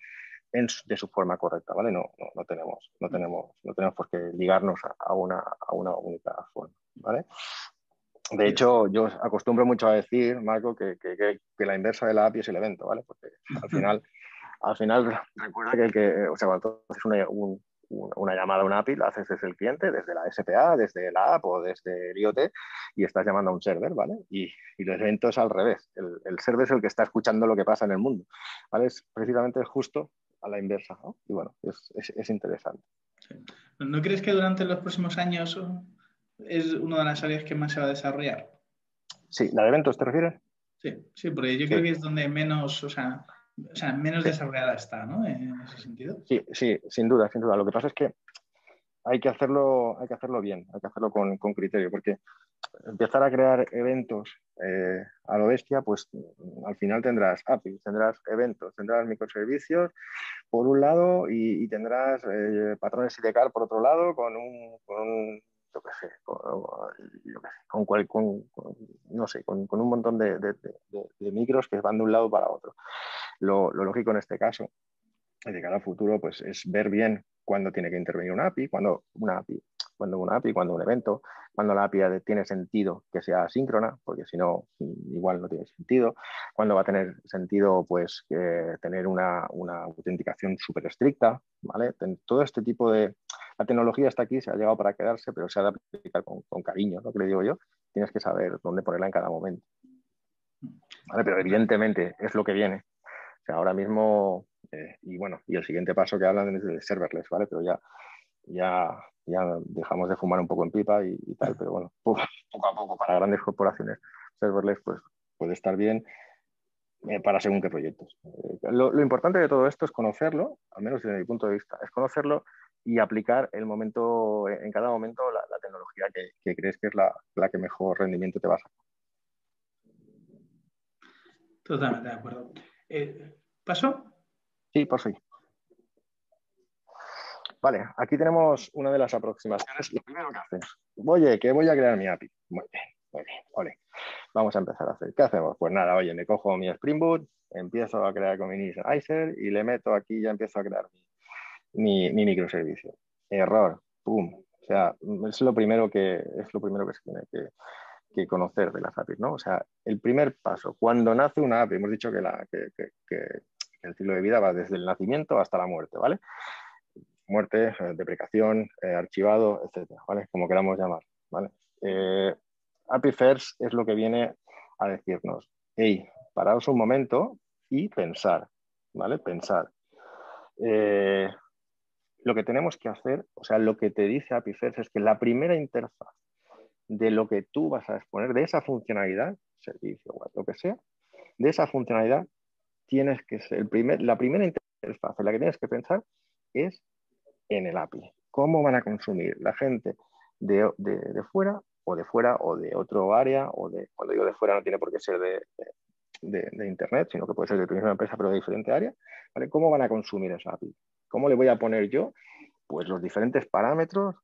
de su forma correcta, ¿vale? No, no, tenemos, no, tenemos, no tenemos por qué ligarnos a, una, a una única forma, ¿vale? De hecho, yo acostumbro mucho a decir, Marco, que, que, que, la inversa de la API es el evento, ¿vale? Porque al <laughs> final, al final recuerda que, el que o sea, cuando haces una, una llamada a una API, la haces desde el cliente, desde la SPA, desde la app o desde el IoT y estás llamando a un server, ¿vale? Y, y el evento es al revés. El, el, server es el que está escuchando lo que pasa en el mundo, ¿vale? Es precisamente justo a la inversa, ¿no? Y bueno, es, es, interesante. ¿No crees que durante los próximos años es una de las áreas que más se va a desarrollar? Sí, ¿la de eventos te refieres? Sí, sí, porque yo creo que es donde menos, o sea, o sea menos desarrollada está, ¿no? En ese sentido. Sí, sí, sin duda, sin duda. Lo que pasa es que hay que hacerlo, hay que hacerlo bien, hay que hacerlo con, con criterio, porque empezar a crear eventos eh, a lo bestia, pues al final tendrás APIs, tendrás eventos, tendrás microservicios por un lado y, tendrás eh, patrones IDCAR por otro lado con un, yo qué sé, con, con, no sé, con, un montón de, micros que van de un lado para otro. Lo, lo lógico en este caso, de cara al futuro, pues es ver bien cuándo tiene que intervenir una API, cuando una API cuando una API, cuando un evento, cuando la API tiene sentido que sea asíncrona, porque si no, igual no tiene sentido, cuando va a tener sentido pues tener una, autenticación súper estricta, ¿vale? Todo este tipo de... La tecnología está aquí, se ha llegado para quedarse, pero se ha de aplicar con, cariño, lo que le digo yo. Tienes que saber dónde ponerla en cada momento. Pero evidentemente es lo que viene. O sea, ahora mismo, eh, y bueno, y el siguiente paso que hablan es de serverless, ¿vale? Pero ya, ya ya dejamos de fumar un poco en pipa y, tal, pero bueno, <laughs> poco, a poco para grandes corporaciones, serverless pues, puede estar bien eh, para según qué proyectos. Eh, lo, importante de todo esto es conocerlo, al menos desde mi punto de vista, es conocerlo y aplicar el momento, en cada momento la, tecnología que, crees que es la, que mejor rendimiento te va a sacar. Totalmente de acuerdo. Eh, ¿Paso? Sí, por sí. Vale, aquí tenemos una de las aproximaciones. Lo primero que haces, oye, que voy a crear mi API. Muy bien, muy bien, vale. Vamos a empezar a hacer. ¿Qué hacemos? Pues nada, oye, me cojo mi Spring Boot, empiezo a crear con mi Initializer y le meto aquí, ya empiezo a crear mi, microservicio. Error, pum. O sea, es lo primero que, es lo primero que se tiene que, conocer de las APIs, ¿no? O sea, el primer paso, cuando nace una API, hemos dicho que, la, que, el ciclo de vida va desde el nacimiento hasta la muerte, ¿vale? Muerte, eh, deprecación, eh, archivado, etcétera, ¿vale? Como queramos llamar, ¿vale? Eh, API First es lo que viene a decirnos, hey, paraos un momento y pensar, ¿vale? Pensar. lo que tenemos que hacer, o sea, lo que te dice API First es que la primera interfaz de lo que tú vas a exponer, de esa funcionalidad, servicio, lo que sea, de esa funcionalidad, tienes que ser, el primer, la primera interfaz en la que tienes que pensar es en el API. ¿Cómo van a consumir la gente de, fuera o de fuera o de otro área, o de, cuando digo de fuera no tiene por qué ser de, Internet, sino que puede ser de tu misma empresa, pero de diferente área. ¿Cómo van a consumir esa API? ¿Cómo le voy a poner yo? Pues los diferentes parámetros,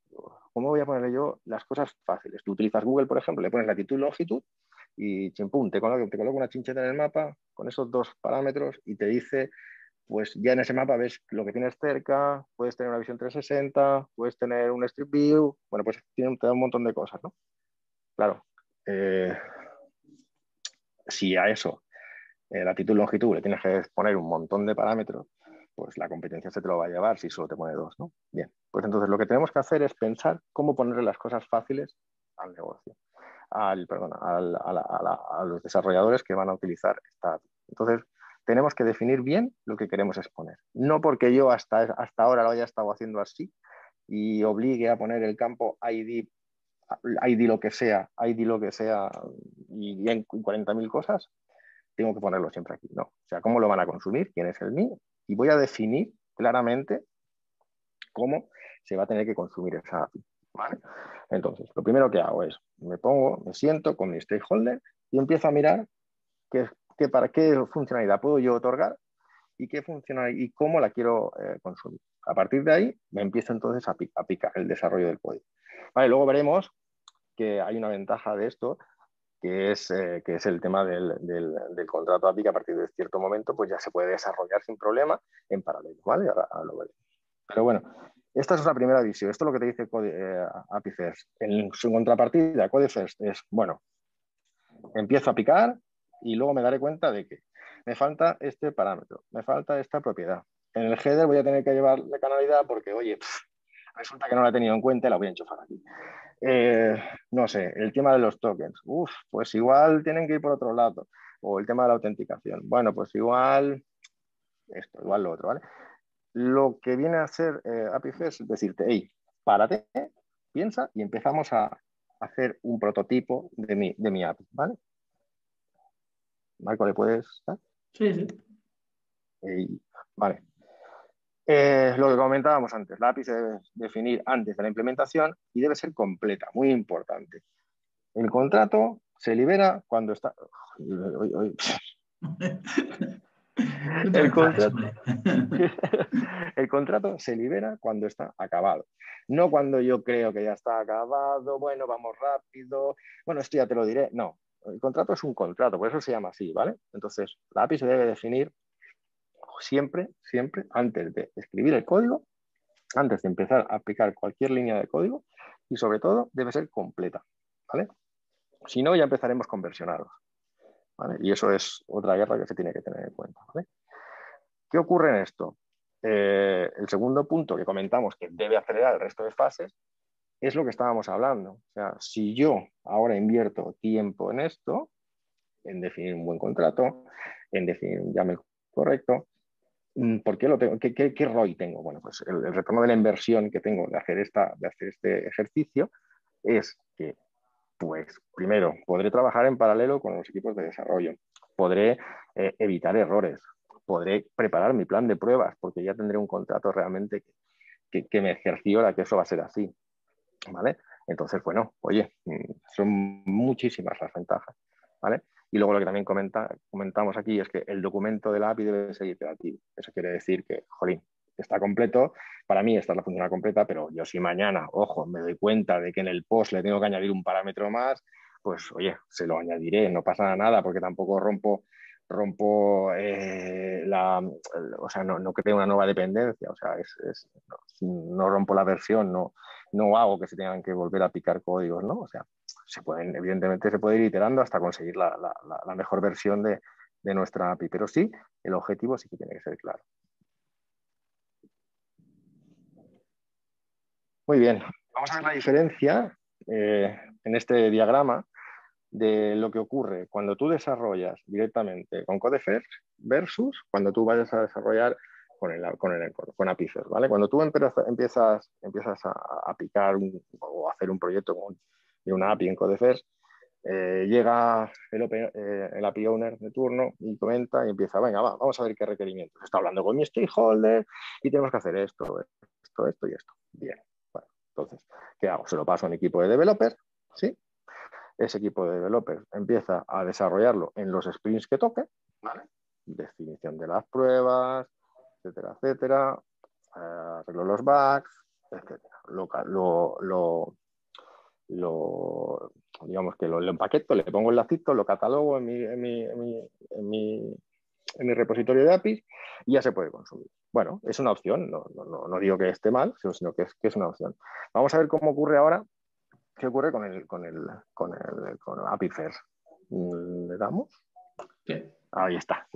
¿cómo voy a ponerle yo las cosas fáciles? Tú utilizas Google, por ejemplo, le pones latitud, longitud y chimpum, te coloco, te coloco una chincheta en el mapa con esos dos parámetros y te dice pues ya en ese mapa ves lo que tienes cerca, puedes tener una visión 360, puedes tener un Street View, bueno, pues tiene un, montón de cosas, ¿no? Claro, eh, si a eso, eh, latitud, longitud, le tienes que poner un montón de parámetros, pues la competencia se te lo va a llevar si solo te pone dos, ¿no? Bien, pues entonces lo que tenemos que hacer es pensar cómo ponerle las cosas fáciles al negocio, al, perdón, a, los desarrolladores que van a utilizar esta. Entonces, tenemos que definir bien lo que queremos exponer. No porque yo hasta, hasta ahora lo haya estado haciendo así y obligue a poner el campo ID, ID lo que sea, ID lo que sea y en 40.000 cosas, tengo que ponerlo siempre aquí. No. O sea, cómo lo van a consumir, quién es el mío y voy a definir claramente cómo se va a tener que consumir esa API. Entonces, lo primero que hago es, me pongo, me siento con mi stakeholder y empiezo a mirar qué, para qué funcionalidad puedo yo otorgar y qué funcionalidad y cómo la quiero eh, consumir. A partir de ahí me empiezo entonces a, picar el desarrollo del código. Vale, luego veremos que hay una ventaja de esto, que es, eh, que es el tema del, contrato API, que a partir de cierto momento pues ya se puede desarrollar sin problema en paralelo. ¿vale? Ahora, lo. Pero bueno, esta es la primera visión. Esto es lo que te dice eh, API First. En su contrapartida, Code First es, bueno, empiezo a picar, y luego me daré cuenta de que me falta este parámetro, me falta esta propiedad. En el header voy a tener que llevar la canalidad porque, oye, resulta que no la he tenido en cuenta y la voy a enchufar aquí. Eh, no sé, el tema de los tokens. Uf, pues igual tienen que ir por otro lado. O el tema de la autenticación. Bueno, pues igual esto, igual lo otro, ¿vale? Lo que viene a hacer eh, APIFES es decirte, hey, párate, piensa y empezamos a hacer un prototipo de mi, de mi API, ¿vale? Marco, ¿le puedes dar? Sí, sí. vale. Eh, lo que comentábamos antes, la API se debe definir antes de la implementación y debe ser completa, muy importante. El contrato se libera cuando está... <laughs> El contrato, <laughs> el contrato, se libera cuando está acabado, no cuando yo creo que ya está acabado, bueno, vamos rápido, bueno, esto ya te lo diré, no, el contrato es un contrato, por eso se llama así, ¿vale? Entonces, la API se debe definir siempre, siempre, antes de escribir el código, antes de empezar a aplicar cualquier línea de código y sobre todo debe ser completa, ¿vale? Si no, ya empezaremos con versionados, ¿vale? Y eso es otra guerra que se tiene que tener en cuenta, ¿vale? ¿Qué ocurre en esto? Eh, el segundo punto que comentamos que debe acelerar el resto de fases es lo que estábamos hablando. O sea, si yo ahora invierto tiempo en esto, en definir un buen contrato, en definir un llame correcto, mm, ¿por qué lo tengo? ¿Qué, qué, ROI tengo? Bueno, pues el, retorno de la inversión que tengo de hacer, esta, de hacer este ejercicio es que, pues, primero, podré trabajar en paralelo con los equipos de desarrollo, podré eh, evitar errores, podré preparar mi plan de pruebas, porque ya tendré un contrato realmente que, que, me cerciora que eso va a ser así. Entonces, bueno, oye, mm, son muchísimas las ventajas, ¿vale? Y luego lo que también comenta, comentamos aquí es que el documento de la API debe ser iterativo. Eso quiere decir que, jolín, está completo. Para mí esta es la función completa, pero yo si mañana, ojo, me doy cuenta de que en el post le tengo que añadir un parámetro más, pues oye, se lo añadiré, no pasa nada porque tampoco rompo rompo eh, la, o sea, no, creo una nueva dependencia, o sea, es, no, rompo la versión, no, no hago que se tengan que volver a picar códigos, ¿no? O sea, se pueden, evidentemente se puede ir iterando hasta conseguir la, mejor versión de, nuestra API, pero sí, el objetivo sí que tiene que ser claro. Muy bien, vamos a ver la diferencia eh, en este diagrama de lo que ocurre cuando tú desarrollas directamente con Codefers versus cuando tú vayas a desarrollar con, el, con, el, con ¿vale? Cuando tú empiezas, empiezas a, aplicar o hacer un proyecto con, de una API en Codefers, eh, llega el, eh, el, API owner de turno y comenta y empieza, venga, va, vamos a ver qué requerimientos. Está hablando con mi stakeholder y tenemos que hacer esto, esto, esto y esto. Bien, bueno, entonces, ¿qué hago? Se lo paso a un equipo de developers, ¿sí? Ese equipo de developers empieza a desarrollarlo en los sprints que toque, definición de las pruebas, etcétera, etcétera, arreglo los bugs, etcétera. Lo, digamos que lo, empaqueto, le pongo el lacito, lo catalogo en mi, repositorio de APIs y ya se puede consumir. Bueno, es una opción, no, digo que esté mal, sino que es una opción. Vamos a ver cómo ocurre ahora, qué ocurre con el, con el, con el con API First. ¿Le damos? Ahí está,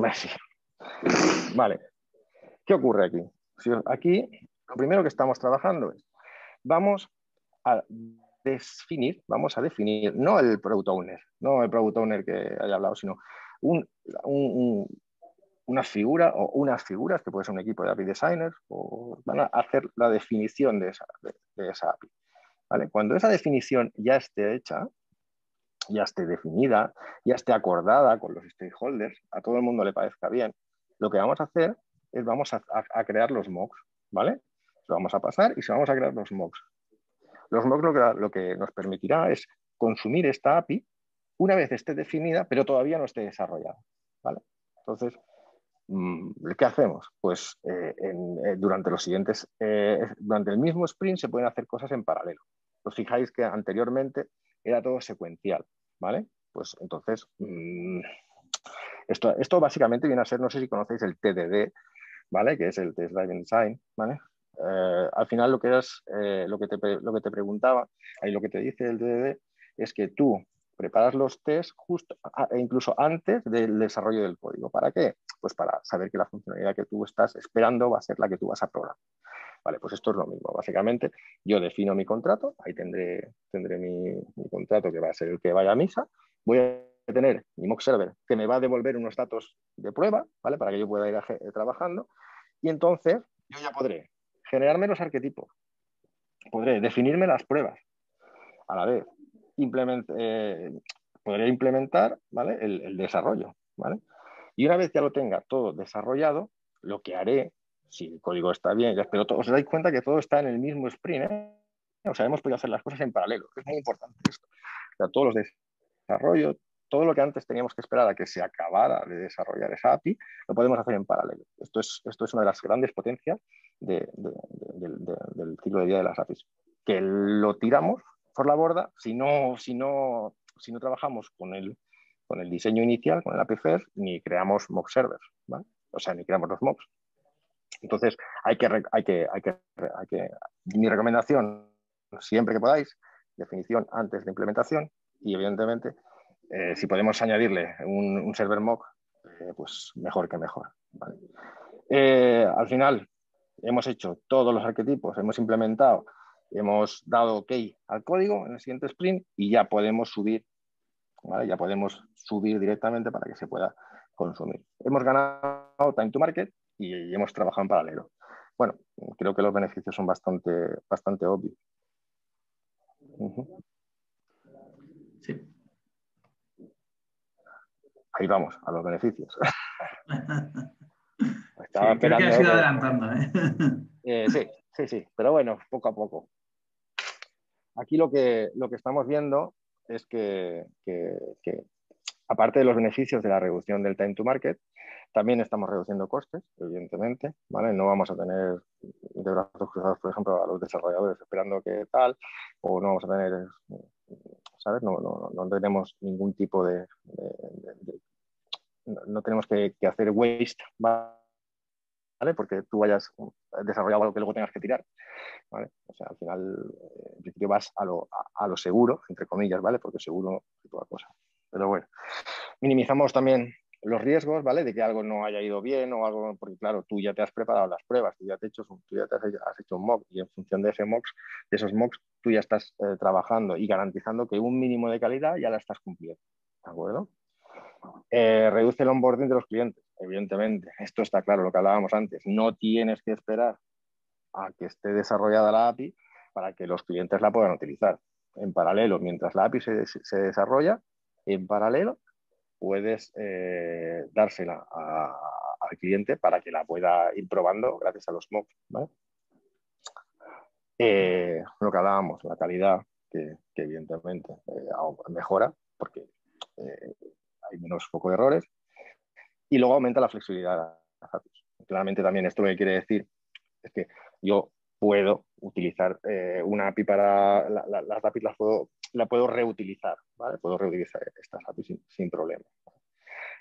Vale, ¿qué ocurre aquí? Aquí lo primero que estamos trabajando es, vamos a definir, vamos a definir, no el product owner, no el product owner que haya hablado, sino un, una figura o unas figuras, que puede ser un equipo de API designers, o van a hacer la definición de esa, de, esa API. Cuando esa definición ya esté hecha, ya esté definida, ya esté acordada con los stakeholders, a todo el mundo le parezca bien, lo que vamos a hacer es vamos a, crear los mocks, ¿vale? Lo vamos a pasar y se vamos a crear los mocks. Los mocks lo que, nos permitirá es consumir esta API una vez esté definida, pero todavía no esté desarrollada. ¿vale? Entonces, mm, ¿qué hacemos? Pues eh, eh, durante los siguientes, eh, durante el mismo sprint se pueden hacer cosas en paralelo. Os fijáis que anteriormente era todo secuencial, ¿vale? Pues entonces, mm, esto, esto básicamente viene a ser, no sé si conocéis el TDD, ¿vale? Que es el Test Driven Design, ¿vale? Eh, al final lo que, es, eh, lo, que te, lo que te preguntaba, ahí lo que te dice el DDD es que tú preparas los tests justo e incluso antes del desarrollo del código. ¿Para qué? Pues para saber que la funcionalidad que tú estás esperando va a ser la que tú vas a programar. Vale, pues esto es lo mismo. Básicamente, yo defino mi contrato, ahí tendré, tendré mi, contrato que va a ser el que vaya a misa. Voy a tener mi mock server que me va a devolver unos datos de prueba, ¿vale? Para que yo pueda ir trabajando. Y entonces yo ya podré generarme los arquetipos, podré definirme las pruebas a la vez, eh, podré implementar ¿vale? el, desarrollo. ¿vale? Y una vez ya lo tenga todo desarrollado, lo que haré, si el código está bien, pero os dais cuenta que todo está en el mismo sprint. ¿eh? O sea, hemos podido hacer las cosas en paralelo. Es muy importante esto. Todos los desarrollos, todo lo que antes teníamos que esperar a que se acabara de desarrollar esa API, lo podemos hacer en paralelo. Esto es, esto es una de las grandes potencias del ciclo de vida de las APIs. Que lo tiramos por la borda si no, si no, si no trabajamos con el, con el diseño inicial, con el API First, ni creamos mock servers, o sea, ni creamos los mocks. Entonces, hay que, hay que, hay que, mi recomendación, siempre que podáis, definición antes de implementación y evidentemente eh, si podemos añadirle un, server mock, eh, pues mejor que mejor. Eh, al final, hemos hecho todos los arquetipos, hemos implementado, hemos dado OK al código en el siguiente sprint y ya podemos subir, ya podemos subir directamente para que se pueda consumir. Hemos ganado time to market y, hemos trabajado en paralelo. Bueno, creo que los beneficios son bastante, bastante obvios. Sí. Ahí vamos, a los beneficios. <laughs> Estaba creo que has ido adelantando, ¿eh? <laughs> ¿eh? Sí, sí, sí, pero bueno, poco a poco. Aquí lo que, lo que estamos viendo es que, aparte de los beneficios de la reducción del time to market, también estamos reduciendo costes, evidentemente. No vamos a tener de brazos cruzados, por ejemplo, a los desarrolladores esperando que tal, o no vamos a tener ¿sabes? No, tenemos ningún tipo de, no tenemos que, hacer waste, ¿vale? Porque tú hayas desarrollado algo que luego tengas que tirar. O sea, al final, eh, en principio vas a lo, a, lo seguro, entre comillas, ¿vale? Porque seguro es toda cosa. Pero bueno, minimizamos también los riesgos, ¿vale? De que algo no haya ido bien o algo, porque claro, tú ya te has preparado las pruebas, tú ya, te hecho, tú ya te has, hecho un mock y en función de ese mock, de esos mocks, tú ya estás eh, trabajando y garantizando que un mínimo de calidad ya la estás cumpliendo, ¿de acuerdo? Eh, reduce el onboarding de los clientes, evidentemente. Esto está claro, lo que hablábamos antes. No tienes que esperar a que esté desarrollada la API para que los clientes la puedan utilizar. En paralelo, mientras la API se, desarrolla, en paralelo puedes eh, dársela al cliente para que la pueda ir probando gracias a los mocks. Eh, lo que hablábamos, la calidad, que, evidentemente eh, mejora porque hay menos foco de errores y luego aumenta la flexibilidad. Claramente también esto lo que quiere decir es que yo puedo utilizar una API para las APIs las puedo, la puedo reutilizar, ¿vale? Puedo reutilizar estas APIs sin, problema.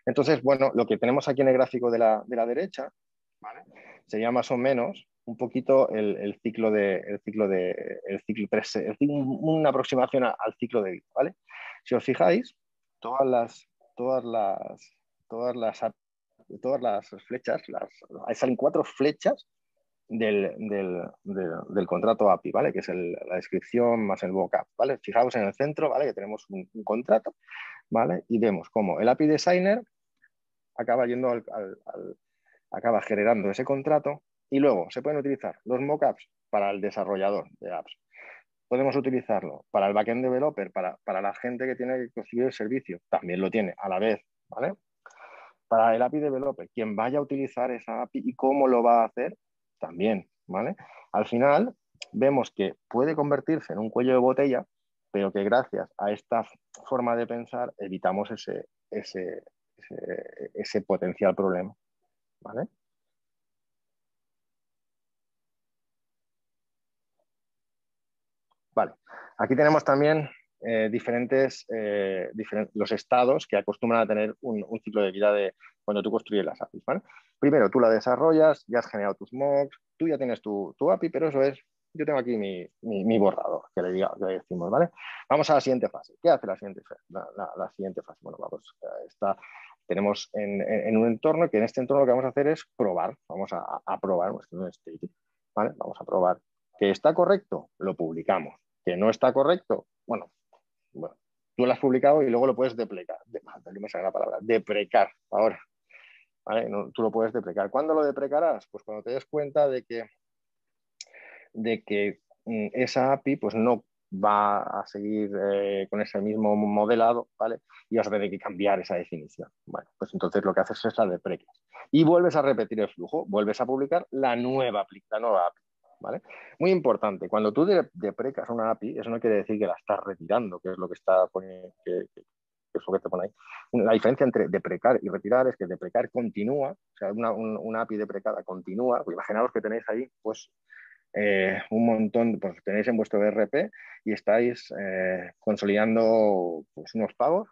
Entonces, bueno, lo que tenemos aquí en el gráfico de la, derecha sería más o menos un poquito el, ciclo de el ciclo de el ciclo 3, una aproximación al ciclo de vida, ¿vale? Si os fijáis, todas las todas las todas las todas las flechas, las, salen cuatro flechas del, del, contrato API, ¿vale? Que es la descripción más el vocab, ¿vale? Fijaos en el centro, ¿vale? Que tenemos un, contrato, ¿vale? Y vemos cómo el API Designer acaba yendo al, acaba generando ese contrato y luego se pueden utilizar los mockups para el desarrollador de apps. Podemos utilizarlo para el backend developer, para, para la gente que tiene que construir el servicio. También lo tiene a la vez, ¿vale? Para el API developer, quien vaya a utilizar esa API y cómo lo va a hacer, también, ¿vale? Al final vemos que puede convertirse en un cuello de botella, pero que gracias a esta forma de pensar evitamos ese, ese, ese potencial problema, ¿vale? Vale, aquí tenemos también eh, diferentes, eh, los estados que acostumbran a tener un, ciclo de vida de cuando tú construyes las APIs. Primero, tú la desarrollas, ya has generado tus mocks, tú ya tienes tu, API, pero eso es, yo tengo aquí mi, mi, borrador, que le, diga, decimos, ¿vale? Vamos a la siguiente fase. ¿Qué hace la siguiente, la, siguiente fase? Bueno, vamos, está, tenemos en, un entorno que en este entorno lo que vamos a hacer es probar, vamos a, a probar, ¿vale? Vamos a probar que está correcto, lo publicamos. Que no está correcto, bueno, bueno, tú lo has publicado y luego lo puedes deprecar. De, me sale la palabra, deprecar ahora. tú lo puedes deprecar. ¿Cuándo lo deprecarás? Pues cuando te des cuenta de que, de que mm, esa API pues no va a seguir eh, con ese mismo modelado, ¿vale? Y vas a tener que cambiar esa definición. Bueno, pues entonces lo que haces es la deprecas. Y vuelves a repetir el flujo, vuelves a publicar la nueva, la nueva API. Muy importante, cuando tú deprecas una API, eso no quiere decir que la estás retirando, que es lo que está poniendo, que, te pone ahí. La diferencia entre deprecar y retirar es que deprecar continúa, o sea, una, una API deprecada continúa, pues imaginaos que tenéis ahí, pues, eh, un montón, pues tenéis en vuestro ERP y estáis eh, consolidando pues, unos pagos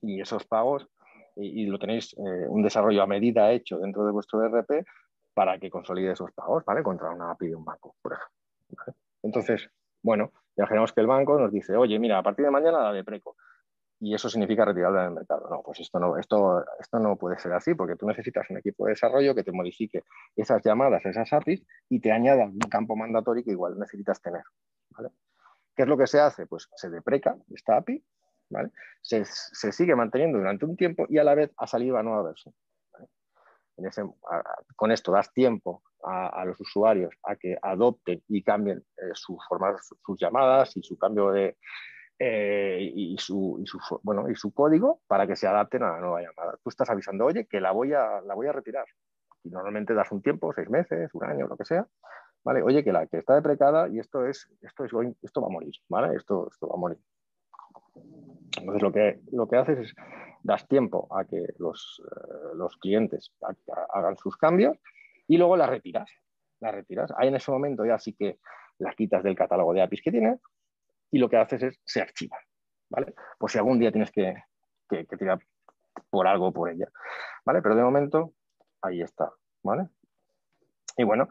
y esos pagos y, lo tenéis eh, un desarrollo a medida hecho dentro de vuestro ERP para que consolide esos pagos, ¿vale? Contra una API de un banco, por ejemplo. Entonces, bueno, imaginamos que el banco nos dice, oye, mira, a partir de mañana la de preco. Y eso significa retirarla del mercado. No, pues esto no, esto, esto no puede ser así, porque tú necesitas un equipo de desarrollo que te modifique esas llamadas, esas APIs, y te añada un campo mandatorio que igual necesitas tener. ¿vale? ¿Qué es lo que se hace? Pues se depreca esta API, ¿vale? se, se sigue manteniendo durante un tiempo y a la vez ha salido la nueva versión con esto das tiempo a, los usuarios a que adopten y cambien eh, sus llamadas y su cambio de eh, y, su, bueno, y su código para que se adapten a la nueva llamada. Tú estás avisando, oye, que la voy a, la voy a retirar. Y normalmente das un tiempo, seis meses, un año, lo que sea. ¿Vale? Oye, que la que está deprecada y esto es, esto es va a morir, ¿vale? Esto, esto va a morir. Entonces lo que, lo que haces es das tiempo a que los, eh, clientes hagan sus cambios y luego la retiras. La retiras. Ahí en ese momento ya sí que las quitas del catálogo de APIs que tienes y lo que haces es se archiva. ¿vale? Por si algún día tienes que, tirar por algo por ella. ¿vale? Pero de momento ahí está. ¿vale? Y bueno,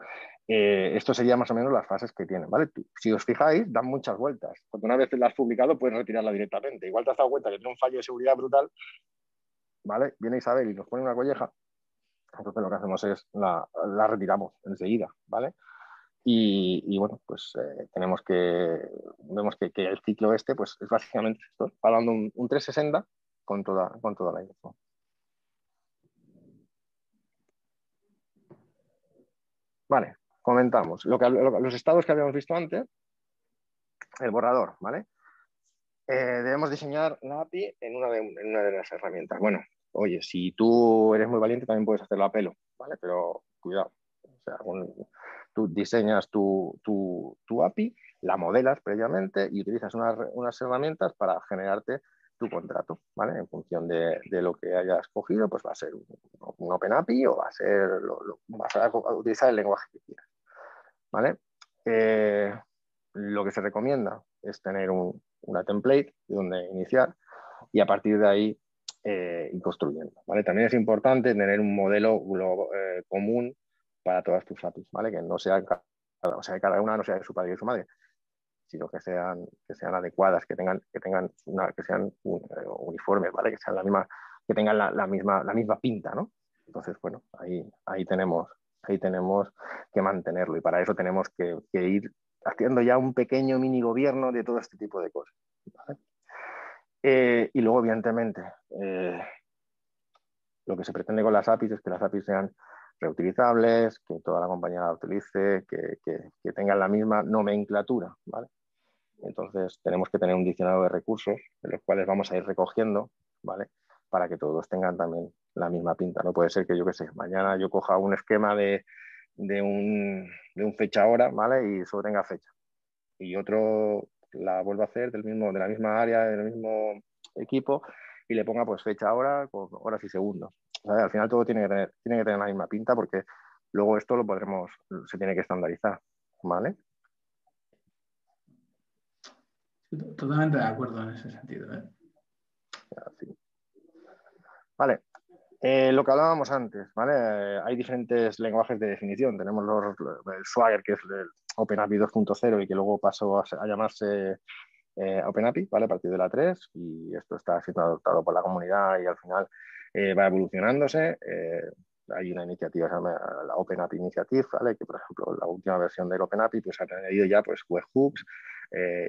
eh, esto sería más o menos las fases que tienen, ¿vale? Si os fijáis, dan muchas vueltas. Cuando una vez la has publicado, puedes retirarla directamente. Igual te has dado cuenta que tiene un fallo de seguridad brutal, ¿vale? Viene Isabel y nos pone una colleja, entonces lo que hacemos es la, retiramos enseguida, ¿vale? Y, bueno, pues eh, tenemos que, vemos que, el ciclo este, pues es básicamente esto, hablando un, un 360 con toda, con toda la info. Vale, comentamos los estados que habíamos visto antes, el borrador, ¿vale? Eh, debemos diseñar la API en una, de, una, de, las herramientas. Bueno, oye, si tú eres muy valiente también puedes hacerlo a pelo, ¿vale? Pero cuidado, o sea, tú diseñas tu, tu, API la modelas previamente y utilizas unas, herramientas para generarte tu contrato, ¿vale? En función de, lo que hayas cogido, pues va a ser un, Open API o va a ser, lo, vas a utilizar el lenguaje que quieras, ¿vale? Eh, lo que se recomienda es tener una template donde iniciar y a partir de ahí eh, ir construyendo. ¿vale? También es importante tener un modelo eh, común para todas tus APIs, ¿vale? que no sean o sea, cada una no sea de su padre y de su madre, sino que sean, que sean adecuadas, que tengan, que tengan una, que sean eh, uniformes, ¿vale? que sean la misma, que tengan la, misma, la misma pinta, ¿no? Entonces, bueno, ahí, ahí tenemos, ahí tenemos que mantenerlo y para eso tenemos que, ir haciendo ya un pequeño mini gobierno de todo este tipo de cosas. Eh, y luego, evidentemente, eh, lo que se pretende con las APIs es que las APIs sean reutilizables, que toda la compañía la utilice, que, tengan la misma nomenclatura. Entonces, tenemos que tener un diccionario de recursos, de los cuales vamos a ir recogiendo, ¿vale? Para que todos tengan también la misma pinta. No puede ser que yo qué sé, mañana yo coja un esquema de, de un, de un fecha hora, ¿vale? Y solo tenga fecha. Y otro la vuelva a hacer del mismo, de la misma área, del mismo equipo, y le ponga pues fecha hora con horas y segundos. Al final todo tiene que, tener, tiene que tener la misma pinta porque luego esto lo podremos, se tiene que estandarizar, ¿vale? Totalmente de acuerdo en ese sentido. ¿eh? Vale, eh, lo que hablábamos antes, ¿vale? hay diferentes lenguajes de definición. Tenemos el Swagger, que es el OpenAPI 2.0 y que luego pasó a, llamarse eh, OpenAPI, ¿vale? A partir de la 3 y esto está siendo adoptado por la comunidad y al final eh, va evolucionándose. hay una iniciativa la OpenAPI Initiative, ¿vale? Que, por ejemplo, la última versión del OpenAPI pues, ha añadido ya pues, webhooks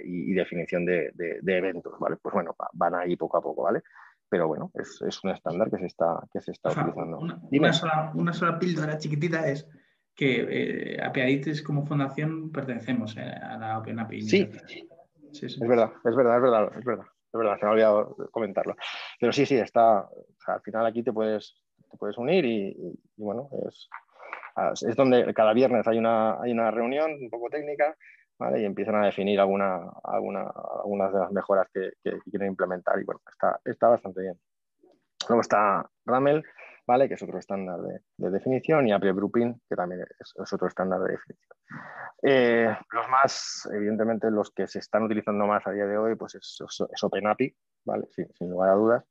y, definición de, de, eventos, ¿vale? Pues bueno, van ahí poco a poco, ¿vale? Pero bueno, es, es, un estándar que se está, que se está utilizando. Una, sola, una, sola, píldora chiquitita es que eh, como fundación pertenecemos eh, a la OpenAPI. Sí. sí, es verdad, es verdad, es verdad, es verdad, es verdad, se me ha olvidado comentarlo. Pero sí, sí, está, o sea, al final aquí te puedes, te puedes unir y, y, bueno, es, es donde cada viernes hay una, hay una reunión un poco técnica y empiezan a definir alguna, alguna, algunas de las mejoras que, quieren implementar y bueno, está, está bastante bien. Luego está Ramel, ¿vale? que es otro estándar de, definición, y April Grouping, que también es, otro estándar de definición. Eh, los más, evidentemente, los que se están utilizando más a día de hoy, pues es, es OpenAPI, ¿vale? Sin, sin, lugar a dudas.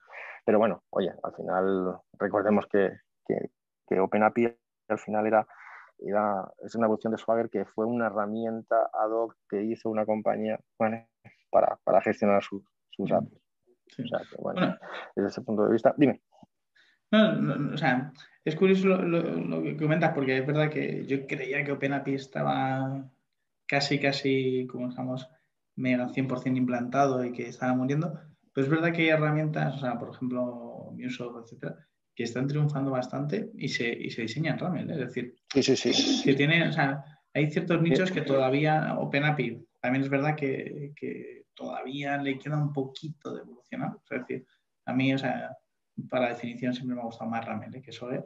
Pero bueno, oye, al final recordemos que, que, que OpenAPI al final era es una evolución de Swagger que fue una herramienta ad hoc que hizo una compañía para, para, gestionar sus, sus APIs. O sea, que, bueno, desde ese punto de vista, dime. No, o sea, es curioso lo, que comentas porque es verdad que yo creía que OpenAPI estaba casi, casi, como digamos, mega 100% implantado y que estaba muriendo. Pero es verdad que hay herramientas, o sea, por ejemplo, MuseSoft, etcétera, que están triunfando bastante y se, y se diseñan Ramel, ¿eh? es decir, sí, sí, sí. que tiene, o sea, hay ciertos nichos que todavía OpenAPI, también es verdad que, que, todavía le queda un poquito de evolucionar, es decir, a mí, o sea, para definición siempre me ha gustado más Ramel ¿eh? que Soler.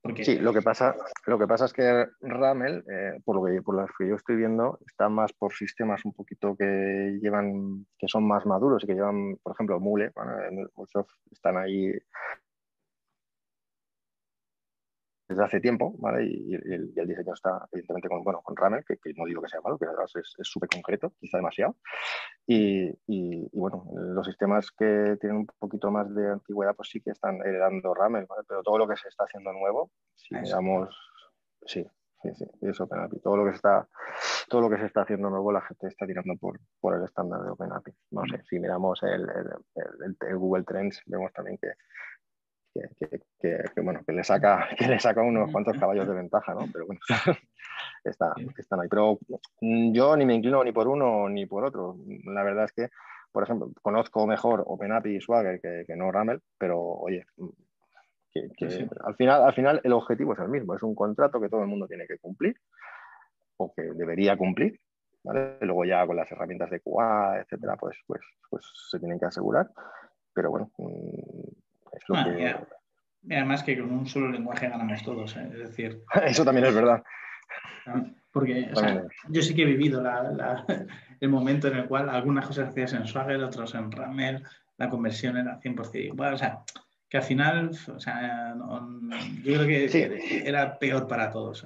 Porque... Sí, lo que pasa, lo que pasa es que Ramel, eh, por, lo que, por lo que yo estoy viendo, está más por sistemas un poquito que llevan, que son más maduros y que llevan, por ejemplo, Mule, bueno, muchos están ahí desde hace tiempo, ¿vale? Y, el, diseño está evidentemente con, bueno, con Ramel, que, no digo que sea malo, que es súper concreto, quizá demasiado. Y, y, bueno, los sistemas que tienen un poquito más de antigüedad, pues sí que están heredando Ramel, ¿vale? Pero todo lo que se está haciendo nuevo, si miramos, sí, sí, sí, eso OpenAPI. Todo lo que se está, todo lo que se está haciendo nuevo, la gente está tirando por, por el estándar de OpenAPI. No sé, si miramos el, el Google Trends, vemos también que que, bueno, que le saca, <laughs> que le saca unos cuantos caballos de ventaja, ¿no? Pero bueno, <laughs> está, están ahí. Pero mm, yo ni me inclino ni por uno ni por otro. La verdad es que, por ejemplo, conozco mejor OpenAPI y Swagger que, no Ramel, pero oye, mm, que, Al, final, al final el objetivo es el mismo, es un contrato que todo el mundo tiene que cumplir o que debería cumplir. ¿vale? Luego ya con las herramientas de QA, etcétera, pues, pues, pues se tienen que asegurar. Pero bueno, Ah, y además que con un solo lenguaje ganamos todos, ¿eh? es decir... <laughs> Eso también es verdad. Porque yo sí que he vivido <laughs> el momento en el cual algunas cosas hacías en Swagger, otras en Ramel, la conversión era 100% igual. O sea, que al final, o sea, yo creo que era peor para todos.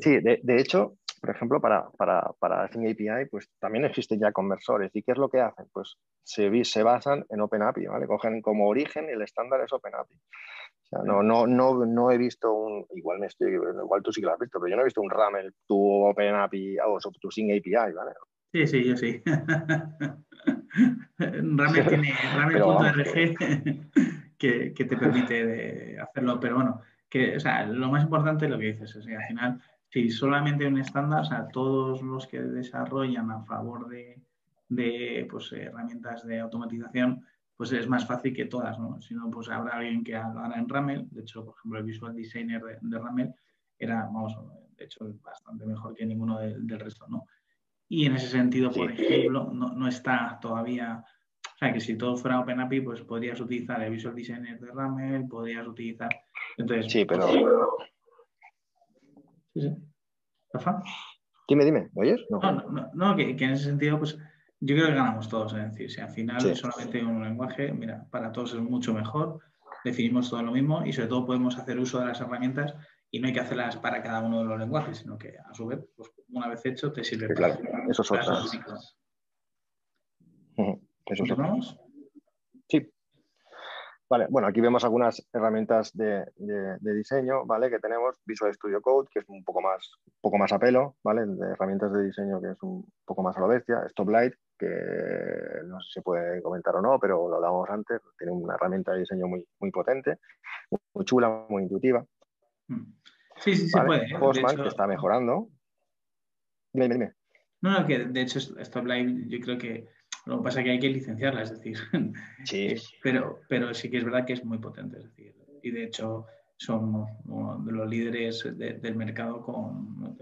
sí, de, hecho, por ejemplo, para, para, para API, pues también existen ya conversores. ¿Y qué es lo que hacen? Pues se, se basan en OpenAPI, ¿vale? Cogen como origen el estándar es OpenAPI. O sea, no, no, no, no he visto un, igual me estoy, igual tú sí que lo has visto, pero yo no he visto un RAML, tu OpenAPI o tu Sing API, ¿vale? Sí, sí, yo sí. <laughs> RAML tiene RAML.rg <laughs> que, que, te permite hacerlo, pero bueno, que, o sea, lo más importante es lo que dices, o sea, al final si solamente un estándar, o sea, todos los que desarrollan a favor de, de pues, herramientas de automatización, pues es más fácil que todas, ¿no? Si no, pues habrá alguien que hará en Ramel. De hecho, por ejemplo, el Visual Designer de, Ramel era, vamos, de hecho, bastante mejor que ninguno del resto, ¿no? Y en ese sentido, por ejemplo, no, no, está todavía, o sea, que si todo fuera OpenAPI, pues podrías utilizar el Visual Designer de Ramel, podrías utilizar... Entonces, sí, pero... Sí, sí. ¿Rafa? Dime, dime, oyes? No, no, no, que, en ese sentido, pues yo creo que ganamos todos. Es decir, si al final es solamente un lenguaje, mira, para todos es mucho mejor, definimos todo lo mismo y sobre todo podemos hacer uso de las herramientas y no hay que hacerlas para cada uno de los lenguajes, sino que a su vez, pues, una vez hecho, te sirve para, claro, eso es otra. Eso es Sí, Vale, bueno, aquí vemos algunas herramientas de, diseño, ¿vale? Que tenemos Visual Studio Code, que es un poco más, un poco más a pelo, ¿vale? De herramientas de diseño que es un poco más a la bestia. Stoplight, que no sé si se puede comentar o no, pero lo hablábamos antes, tiene una herramienta de diseño muy, muy potente, muy chula, muy intuitiva. Mm. Sí, sí, se puede. ¿eh? Postman, que está mejorando. Dime, dime. No, no, que de hecho Stoplight yo creo que lo que pasa es que hay que licenciarla, es decir, <laughs> sí. pero, pero sí que es verdad que es muy potente, es decir, y de hecho somos uno de los líderes del mercado con,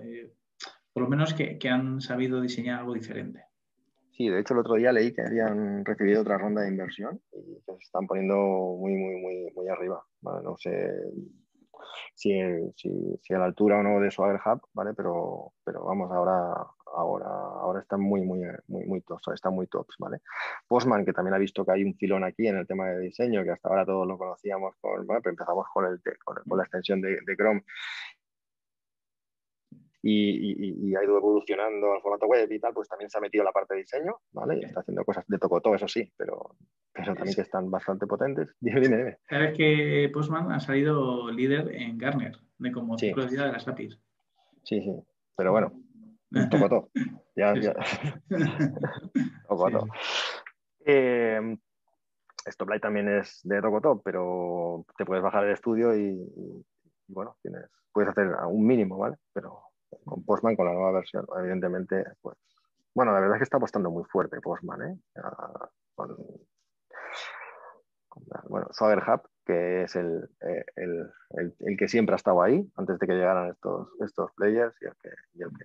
por lo menos que, han sabido diseñar algo diferente. Sí, de hecho el otro día leí que habían recibido otra ronda de inversión y que se están poniendo muy, muy, muy, muy arriba. No sé si, si, a la altura o no de Swagger Hub, ¿vale? Pero, pero vamos, ahora ahora, ahora están muy, muy, muy, muy tops, están muy tops, ¿vale? Postman, que también ha visto que hay un filón aquí en el tema de diseño, que hasta ahora todos lo conocíamos, con, bueno, empezamos con, el, con, la extensión de, Chrome y, ha ido evolucionando al formato web y tal, pues también se ha metido la parte de diseño, ¿vale? Y está haciendo cosas de todo eso sí, pero, pero también que están bastante potentes. <laughs> Dime, dime, Sabes que Postman ha salido líder en Garner, de como sí. de las APIs. Sí, sí, pero bueno, <laughs> Toco todo. Ya, ya. <laughs> Toco eh, Stoplight también es de Rocotop, pero te puedes bajar el estudio y, bueno, tienes, puedes hacer un mínimo, ¿vale? Pero con Postman, con la nueva versión, evidentemente, pues. Bueno, la verdad es que está apostando muy fuerte Postman, ¿eh? bueno, Swagger Hub, que es el, eh, el, el, que siempre ha estado ahí, antes de que llegaran estos, estos players y el que, y el que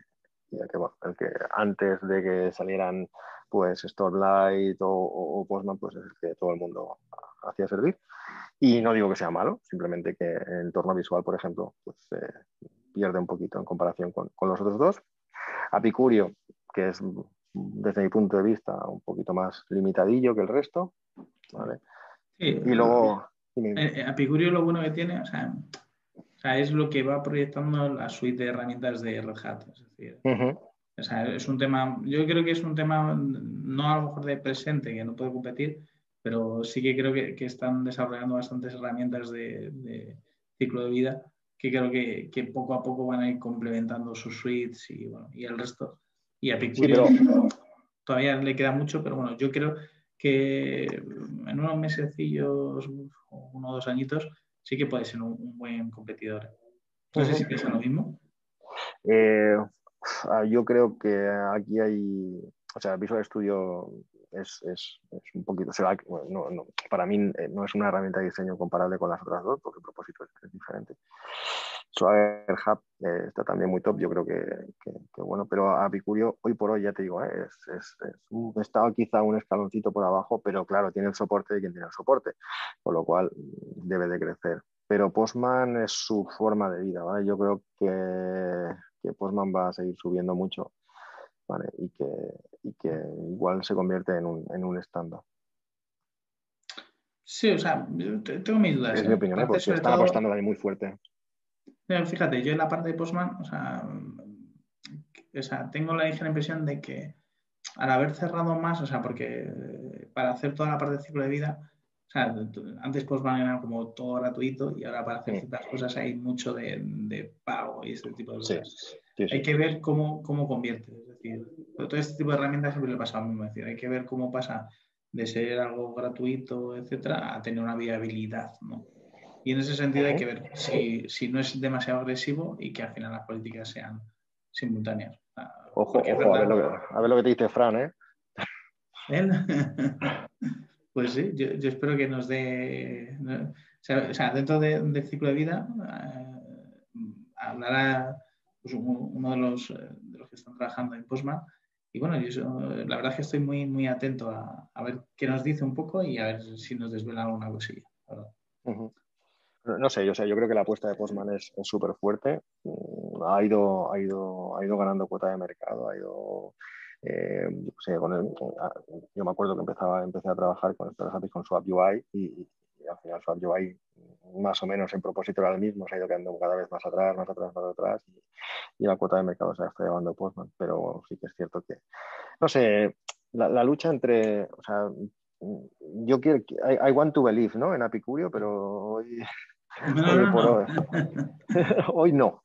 que, el que antes de que salieran pues Stormlight o, o, Postman, pues es el que todo el mundo hacía servir. Y no digo que sea malo, simplemente que en entorno visual, por ejemplo, pues eh, pierde un poquito en comparación con, con, los otros dos. Apicurio, que es desde mi punto de vista un poquito más limitadillo que el resto. ¿vale? y luego... Apicurio lo bueno que tiene, o sea, o sea, es lo que va proyectando la suite de herramientas de Red Hat. Es decir, o sea, es un tema, yo creo que es un tema no a lo mejor de presente, que no puede competir, pero sí que creo que, están desarrollando bastantes herramientas de, ciclo de vida que creo que, poco a poco van a ir complementando sus suites y, bueno, y el resto. Y a Picurio todavía le queda mucho, pero bueno, yo creo que en unos mesecillos, uno o dos añitos, sí que puede ser un, buen competidor. No sé si piensa lo mismo. Eh, ah, yo creo que aquí hay, o sea, Visual Studio es, es, es un poquito, se no, no, para mí eh, no es una herramienta de diseño comparable con las otras dos, porque el propósito es, diferente. Swagger Hub eh, está también muy top, yo creo que, que, bueno, pero a Picurio hoy por hoy ya te digo, es, es, un, está quizá un escaloncito por abajo, pero claro, tiene el soporte de quien tiene el soporte, con lo cual debe de crecer. Pero Postman es su forma de vida, ¿vale? Yo creo que Postman va a seguir subiendo mucho y, que, y que igual se convierte en un, en un estándar. Sí, o sea, tengo mis dudas. Es mi ¿eh? opinión, ¿eh? porque están apostando también muy fuerte. fíjate, yo en la parte de Postman, o sea, o sea, tengo la ligera impresión de que al haber cerrado más, o sea, porque para hacer toda la parte de ciclo de vida, o sea, antes Postman era como todo gratuito y ahora para hacer ciertas cosas hay mucho de, pago y ese tipo de cosas. Hay que ver cómo, cómo convierte. Decir, todo este tipo de herramientas siempre le pasa a mismo. Es decir, hay que ver cómo pasa de ser algo gratuito, etcétera, a tener una viabilidad, ¿no? Y en ese sentido hay que ver si, si no es demasiado agresivo y que al final las políticas sean simultáneas. Ojo, ojo a, ver lo que, a, ver lo que, te dice Fran, ¿eh? ¿Él? <laughs> pues sí, yo, yo, espero que nos dé. O sea, dentro del de ciclo de vida, eh, hablará pues, uno de los, de los que están trabajando en Postman y bueno, yo, la verdad es que estoy muy, muy atento a, a, ver qué nos dice un poco y a ver si nos desvela alguna cosilla. No sé, yo, sé, yo creo que la apuesta de Postman es súper fuerte. Mm, ha ido, ha, ido, ha ido ganando cuota de mercado, ha ido. Eh, yo, sé, con el, yo me acuerdo que empezaba, empecé a trabajar con, con Swap UI y, y al final Swap UI más o menos en propósito era el mismo, se ha ido quedando cada vez más atrás, más atrás, más atrás y, la cuota de mercado se está llevando Postman, pero sí que es cierto que, no sé, la, lucha entre, o sea, yo quiero, I, I, want to believe, ¿no? En Apicurio, pero hoy, hoy, por hoy, <laughs> hoy, no.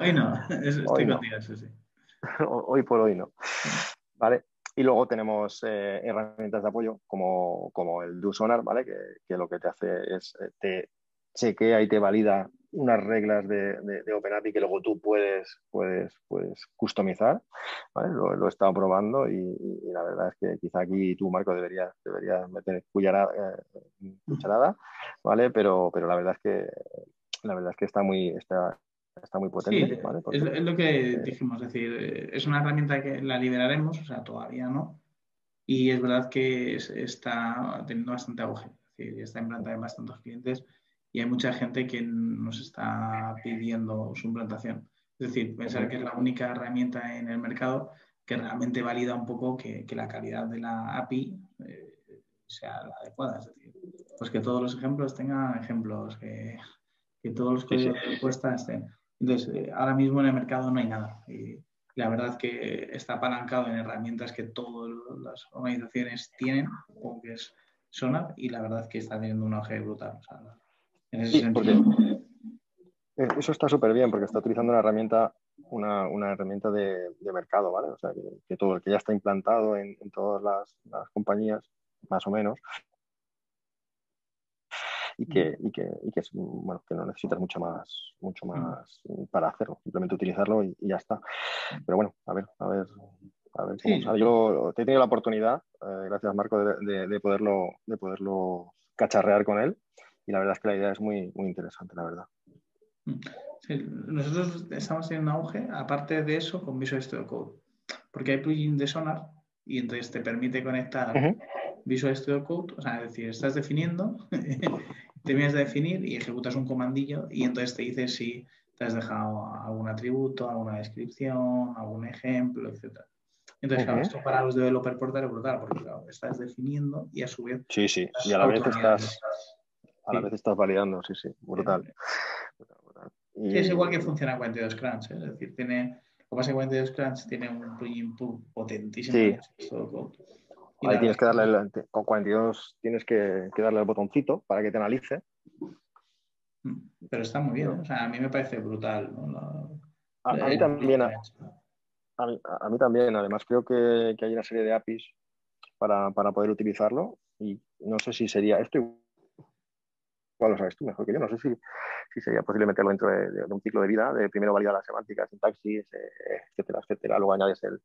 Hoy no, <laughs> estoy hoy no. Eso, sí. <laughs> Hoy por hoy no. Vale, y luego tenemos eh, herramientas de apoyo como, como el DoSonar, ¿vale? Que, que, lo que te hace es eh, te chequea y te valida unas reglas de, de, OpenAPI que luego tú puedes, puedes, puedes customizar. ¿vale? Lo, he estado probando y, la verdad es que quizá aquí tú, Marco, deberías, deberías meter cucharada, eh, cucharada, ¿vale? Pero, pero la verdad es que la verdad es que está muy, está, está muy potente. es, lo que dijimos, es decir, es una herramienta que la liberaremos, o sea, todavía no. Y es verdad que está teniendo bastante auge, es decir, está implantada en bastantes clientes y hay mucha gente que nos está pidiendo su implantación. Es decir, pensar que es la única herramienta en el mercado que realmente valida un poco que, la calidad de la API eh, sea la adecuada. Es decir, pues que todos los ejemplos tengan ejemplos, que, todos los códigos de respuesta estén. Entonces, eh, ahora mismo en el mercado no hay nada. Y la verdad que está apalancado en herramientas que todas las organizaciones tienen, como que es Sonar, y la verdad que está teniendo un auge brutal. en ese sentido. Eh, eso está súper bien porque está utilizando una herramienta, una, una herramienta de, de, mercado, ¿vale? O sea, que, todo el que ya está implantado en, en todas las, las, compañías, más o menos, y que, y que, y que, es, bueno, que no necesitas mucho más, mucho más para hacerlo, simplemente utilizarlo y, y ya está. Pero bueno, a ver, a ver, a ver cómo sale. Yo he tenido la oportunidad, eh, gracias Marco, de, de, de, poderlo, de poderlo cacharrear con él y la verdad es que la idea es muy, muy interesante, la verdad. Sí, nosotros estamos en auge, aparte de eso, con Visual Studio Code, porque hay plugin de Sonar y entonces te permite conectar uh -huh. Visual Studio Code, o sea, es decir, estás definiendo, <laughs> terminas de definir y ejecutas un comandillo y entonces te dice si te has dejado algún atributo, alguna descripción, algún ejemplo, etc. Entonces, claro, esto para los developer portal es brutal, porque claro, estás definiendo y a su vez. Sí, sí, y a la vez estás, a la sí. vez estás validando, sí, sí, brutal. Y... Sí, es igual que funciona 42 Crunch, ¿eh? es decir, tiene. Lo que pasa es que 42 Crunch tiene un plugin potentísimo. Sí. Ahí tienes que darle, el, con 42 tienes que, que, darle el botoncito para que te analice. Mm, pero está muy bien, ¿eh? o sea, a mí me parece brutal. ¿no? La, a, a, mí también. A, a, mí, a, mí, también, además creo que, que, hay una serie de APIs para, para poder utilizarlo y no sé si sería esto lo sabes tú mejor que yo, no sé si, si sería posible meterlo dentro de, de, de, un ciclo de vida, de primero validar la semántica, sintaxis, eh, etcétera, etcétera, luego añades el,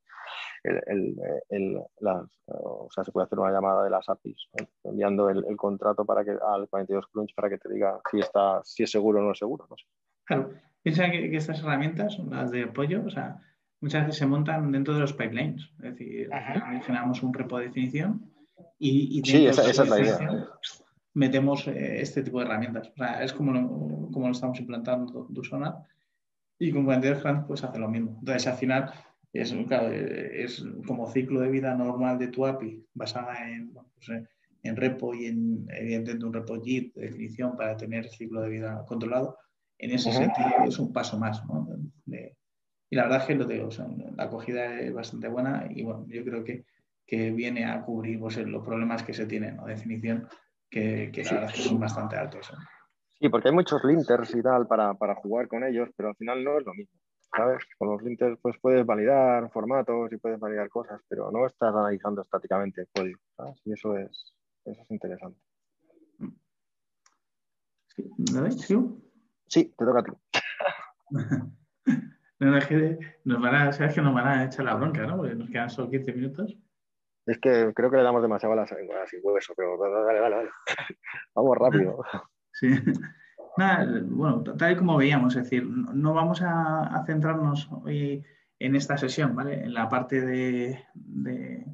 el, el, el las, o sea, se puede hacer una llamada de las APIs, ¿no? enviando el, contrato para que, al 42 Crunch para que te diga si, está, si es seguro o no es seguro, no sé. Claro, piensa que, que estas herramientas, las de apoyo, o sea, muchas veces se montan dentro de los pipelines, es decir, generamos un repo de definición y, y sí, esa, esa es la idea metemos eh, este tipo de herramientas. O sea, es como lo, como lo estamos implantando Dusonar Y con 42 grams pues hace lo mismo. Entonces al final es, es como ciclo de vida normal de tu API basada en, pues, en repo y en evidentemente un repo JIT de definición para tener el ciclo de vida controlado. En ese sentido es un paso más. ¿no? y la verdad es que lo digo, la acogida es bastante buena y bueno, yo creo que, que viene a cubrir pues, los problemas que se tienen, ¿no? definición que, que la verdad es que son bastante altos. Sí, porque hay muchos linters y tal para, para, jugar con ellos, pero al final no es lo mismo. ¿Sabes? Con los linters pues puedes validar formatos y puedes validar cosas, pero no estás analizando estáticamente el código. ¿sabes? Y eso es, eso es interesante. Sí, ¿Sí? sí, te toca a ti. <laughs> no, es que nos van a, sabes que nos van a echar la bronca, ¿no? Porque nos quedan solo 15 minutos. Es que creo que le damos demasiado a las sin hueso, pero dale, dale, dale. <laughs> Vamos rápido. <laughs> Sí. Nada, bueno, tal y como veíamos, es decir, no vamos a, centrarnos hoy en esta sesión, ¿vale? En la parte de, de,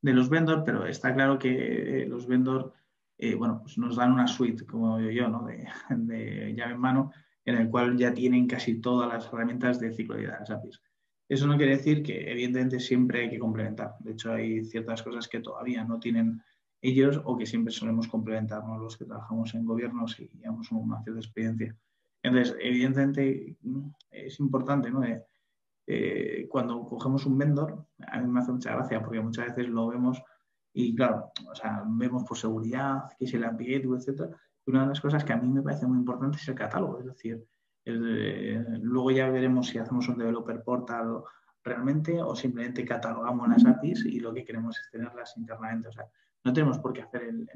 los vendors, pero está claro que eh, los vendors, eh, bueno, pues nos dan una suite, como digo yo, ¿no? De, llave en mano, en el cual ya tienen casi todas las herramientas de ciclo de las APIs. Eso no quiere decir que, evidentemente, siempre hay que complementar. De hecho, hay ciertas cosas que todavía no tienen ellos o que siempre solemos complementarnos los que trabajamos en gobiernos y llevamos una cierta experiencia. Entonces, evidentemente es importante, ¿no? Eh, cuando cogemos un vendor, a mí me hace mucha gracia porque muchas veces lo vemos y claro, o sea, vemos por seguridad, que es el API etc. Y una de las cosas que a mí me parece muy importante es el catálogo, es decir, luego ya veremos si hacemos un developer portal realmente o simplemente catalogamos las APIs y lo que queremos es tenerlas internamente. O sea, no tenemos por qué hacer el,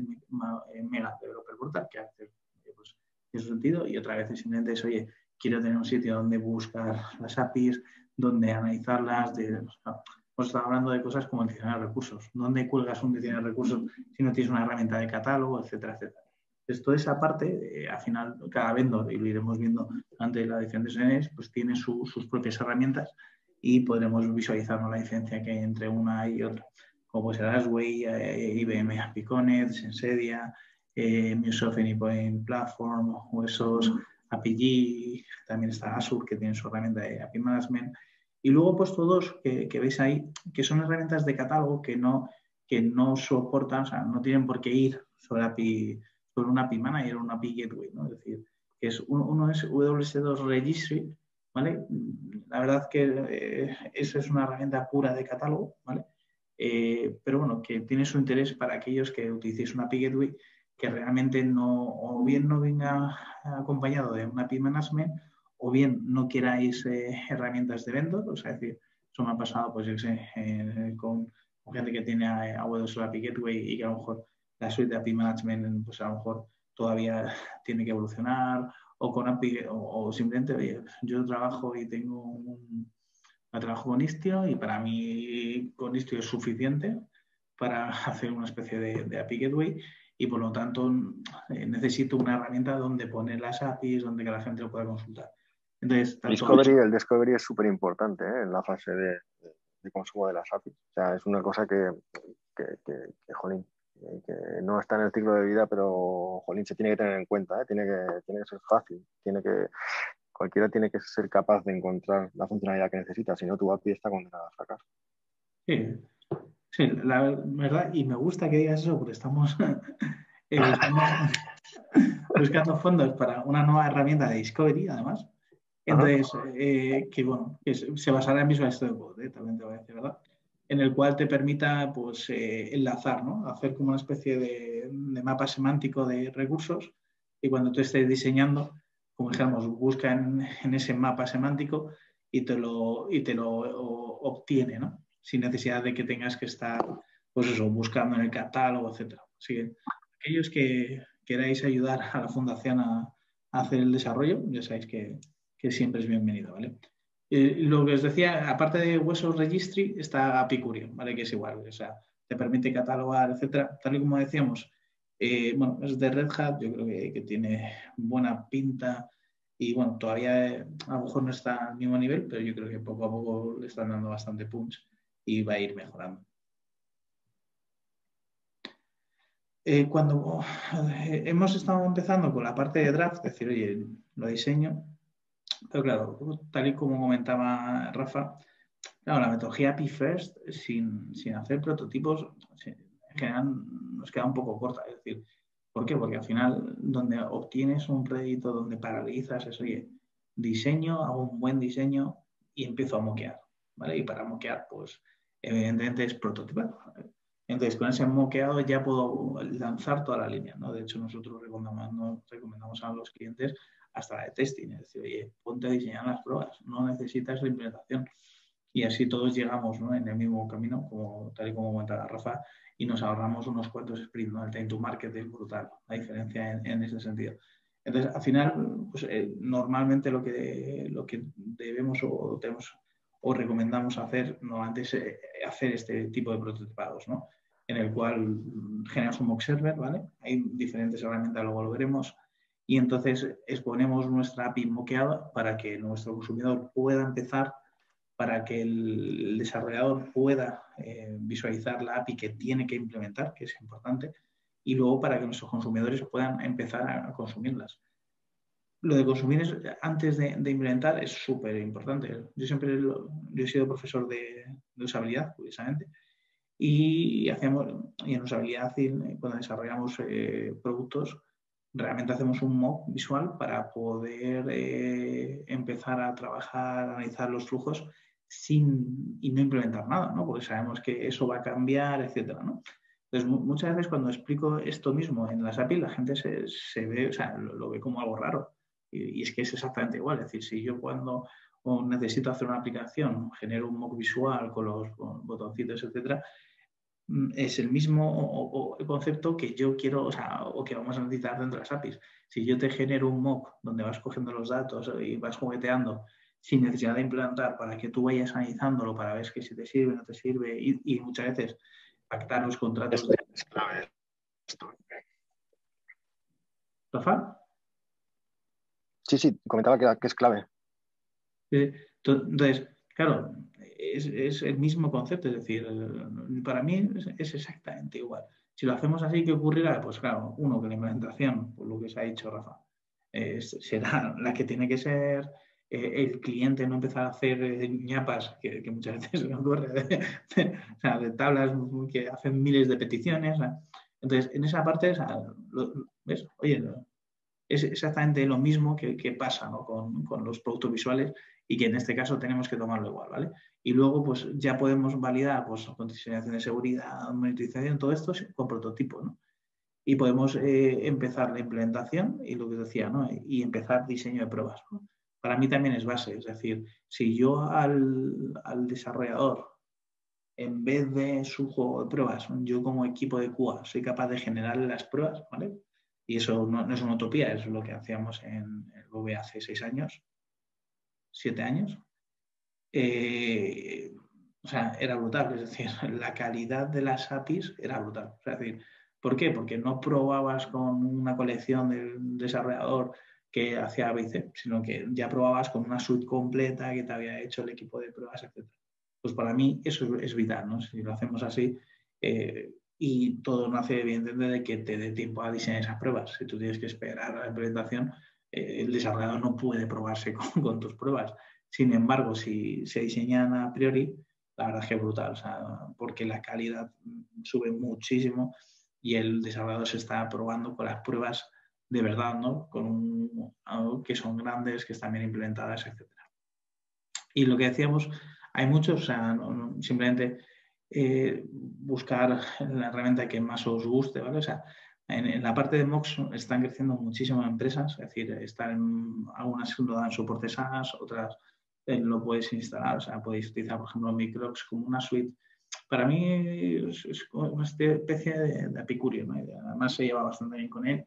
mega developer portal, que hace pues, su sentido, y otra vez simplemente es, oye, quiero tener un sitio donde buscar las APIs, donde analizarlas, de, pues estamos hablando de cosas como el diccionario de recursos. ¿Dónde cuelgas un diccionario de recursos si no tienes una herramienta de catálogo, etcétera, etcétera? Entonces, toda esa parte, eh, al final, cada vendor, y lo iremos viendo ante la edición de pues tiene sus propias herramientas y podremos visualizar la diferencia que hay entre una y otra como puede ser Asway, eh, IBM Apiconet, Sensedia, eh, Microsoft Anypoint Platform, Huesos, APG, también está Azure que tiene su herramienta de API Management. Y luego he puesto dos que, veis ahí, que son herramientas de catálogo que no, que no soportan, o sea, no tienen por qué ir sobre, API, sobre un API Manager o un API Gateway, ¿no? Es decir, que es, uno, es WS2 Registry, ¿vale? La verdad que eh, eso es una herramienta pura de catálogo, ¿vale? Eh, pero bueno, que tiene su interés para aquellos que utilicéis una API Gateway que realmente no, o bien no venga acompañado de una API Management, o bien no queráis eh, herramientas de vendor, o sea, es decir, eso me ha pasado, pues yo sé, eh, con, gente que tiene AWS API Gateway y que a lo mejor la suite de API Management, pues a lo mejor todavía <laughs> tiene que evolucionar, o con API, o, simplemente, oye, yo trabajo y tengo un, trabajo con Istio y para mí con Istio es suficiente para <laughs> hacer una especie de, API Gateway y por lo tanto eh, necesito una herramienta donde poner las APIs, donde que la gente lo pueda consultar. Entonces, discovery, el discovery es súper importante ¿eh? en la fase de, consumo de las APIs. O sea, es una cosa que, que, que, jolín, que no está en el ciclo de vida, pero jolín, se tiene que tener en cuenta, ¿eh? tiene, que, tiene que ser fácil, tiene que, cualquiera tiene que ser capaz de encontrar la funcionalidad que necesita, si no tu API está condenada a fracaso. Sí, sí, la verdad, y me gusta que digas eso porque estamos, <laughs> eh, <laughs> buscando fondos para una nueva herramienta de Discovery, además. Entonces, eh, que bueno, que se basará en Visual Studio Code, eh, también te voy a decir, ¿verdad? En el cual te permita pues, enlazar, ¿no? Hacer como una especie de, mapa semántico de recursos y cuando tú estés diseñando, como dijéramos, busca en, ese mapa semántico y te lo, y te lo obtiene, ¿no? Sin necesidad de que tengas que estar, pues eso, buscando en el catálogo, etc. Así que aquellos que queráis ayudar a la fundación a, hacer el desarrollo, ya sabéis que, siempre es bienvenido, ¿vale? Lo que os decía, aparte de Huesos Registry, está Apicurio, ¿vale? Que es igual, o sea, te permite catalogar, etcétera. Tal y como decíamos, eh, bueno, es de Red Hat, yo creo que, tiene buena pinta y bueno, todavía eh, a lo mejor no está al mismo nivel, pero yo creo que poco a poco le están dando bastante punch y va a ir mejorando. Eh, cuando hemos estado empezando con la parte de draft, es decir, oye, lo diseño, Pero claro, tal y como comentaba Rafa, la metodología API First, sin, sin hacer prototipos, en general nos queda un poco corta. Es decir, ¿por qué? Porque al final, donde obtienes un rédito, donde paralizas es, oye, diseño, hago un buen diseño y empiezo a moquear, ¿vale? Y para moquear, pues, evidentemente es prototipar. Entonces, con ese moqueado ya puedo lanzar toda la línea, ¿no? De hecho, nosotros recomendamos, recomendamos a los clientes hasta la de testing, es decir, oye, ponte a diseñar las pruebas, no necesitas la implementación. Y así todos llegamos ¿no? en el mismo camino, como, tal y como comentaba Rafa, y nos ahorramos unos cuantos sprints, ¿no? El time to market es brutal, la diferencia en, ese sentido. Entonces, al final, pues, eh, normalmente lo que, lo que debemos o tenemos o recomendamos hacer normalmente es eh, hacer este tipo de prototipados, ¿no? En el cual generamos un mock server, ¿vale? Hay diferentes herramientas, luego lo veremos, y entonces exponemos nuestra API moqueada para que nuestro consumidor pueda empezar, para que el desarrollador pueda eh, visualizar la API que tiene que implementar, que es importante, y luego para que nuestros consumidores puedan empezar a, consumirlas. Lo de consumir antes de, implementar es súper importante. Yo siempre yo he sido profesor de, usabilidad, curiosamente, y, hacemos, y en usabilidad, cuando desarrollamos eh, productos, realmente hacemos un mock visual para poder eh, empezar a trabajar, analizar los flujos sin, y no implementar nada, ¿no? Porque sabemos que eso va a cambiar, etcétera, ¿no? Entonces, muchas veces cuando explico esto mismo en las API, la gente se, ve, o sea, lo, ve como algo raro. Y, es que es exactamente igual. Es decir, si yo cuando necesito hacer una aplicación, genero un mock visual con los botoncitos, etcétera, es el mismo concepto que yo quiero, o, sea, o que vamos a necesitar dentro de las APIs. Si yo te genero un mock donde vas cogiendo los datos y vas jugueteando sin necesidad de implantar para que tú vayas analizándolo para ver que si te sirve o no te sirve y, muchas veces pactar los contratos. Es clave. ¿Rafa? Sí, sí, comentaba que, que es clave. Entonces, claro, es, el mismo concepto, es decir, para mí es, exactamente igual. Si lo hacemos así, ¿qué ocurrirá? Pues claro, uno, que la implementación, por lo que se ha dicho Rafa, será la que tiene que ser, eh, el cliente no empezar a hacer eh, ñapas, que, muchas <laughs> veces se ocurre, de, o sea, de tablas que hacen miles de peticiones. Entonces, en esa parte, ¿ves? Oye, es exactamente lo mismo que, pasa con, con, los productos visuales y que en este caso tenemos que tomarlo igual, ¿vale? Y luego, pues ya podemos validar, pues, con diseñación de seguridad, monitorización, todo esto con prototipo, ¿no? Y podemos eh, empezar la implementación y lo que decía, ¿no? Y empezar diseño de pruebas, Para mí también es base, es decir, si yo al, desarrollador, en vez de su juego de pruebas, yo como equipo de QA soy capaz de generar las pruebas, ¿vale? Y eso no, es una utopía, es lo que hacíamos en el hace seis años, siete años, eh, o sea, era brutal. Es decir, <laughs> la calidad de las APIs era brutal. es decir, ¿por qué? Porque no probabas con una colección del desarrollador que hacía ABC, sino que ya probabas con una suite completa que te había hecho el equipo de pruebas, etc. Pues para mí eso es vital, ¿no? Si lo hacemos así, eh, y todo nace evidentemente de que te dé tiempo a diseñar esas pruebas. Si tú tienes que esperar a la implementación, eh, el desarrollador no puede probarse <laughs> con, tus pruebas. Sin embargo, si se diseñan a priori, la verdad es que es brutal, porque la calidad sube muchísimo y el desarrollador se está probando con las pruebas de verdad, ¿no? Con que son grandes, que están bien implementadas, etc. Y lo que decíamos, hay muchos, o sea, simplemente eh, buscar la herramienta que más os guste, ¿vale? O sea, en, la parte de Mox están creciendo muchísimas empresas, es decir, están algunas lo dan soporte SaaS, otras eh, lo puedes instalar, o sea, podéis utilizar, por ejemplo, Microx como una suite. Para mí es, una especie de, de apicurio, ¿no? además se lleva bastante bien con él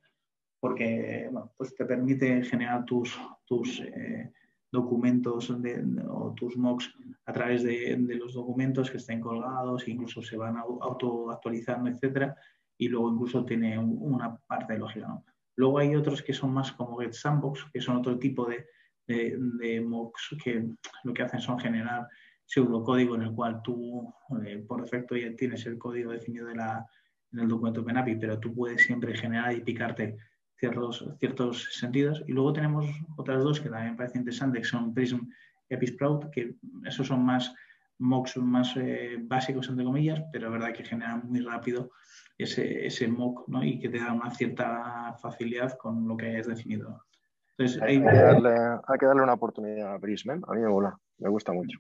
porque bueno, pues te permite generar tus, tus eh, documentos o tus mocks a través de, los documentos que estén colgados, incluso se van auto actualizando, etcétera, y luego incluso tiene una parte lógica. Luego hay otros que son más como Get Sandbox, que son otro tipo de, de, mocks que lo que hacen son generar pseudocódigo en el cual tú, eh, por defecto, ya tienes el código definido de la, en el documento PNAPI, pero tú puedes siempre generar y picarte ciertos, ciertos sentidos. Y luego tenemos otras dos que también me parecen interesantes, que son Prism y Episprout, que esos son más mocks más eh, básicos, entre comillas, pero es verdad que generan muy rápido ese, ese mock ¿no? y que te da una cierta facilidad con lo que hayas definido. Entonces, hay, que darle, hay, que darle, una oportunidad a Prism, ¿eh? a mí me mola, me gusta mucho.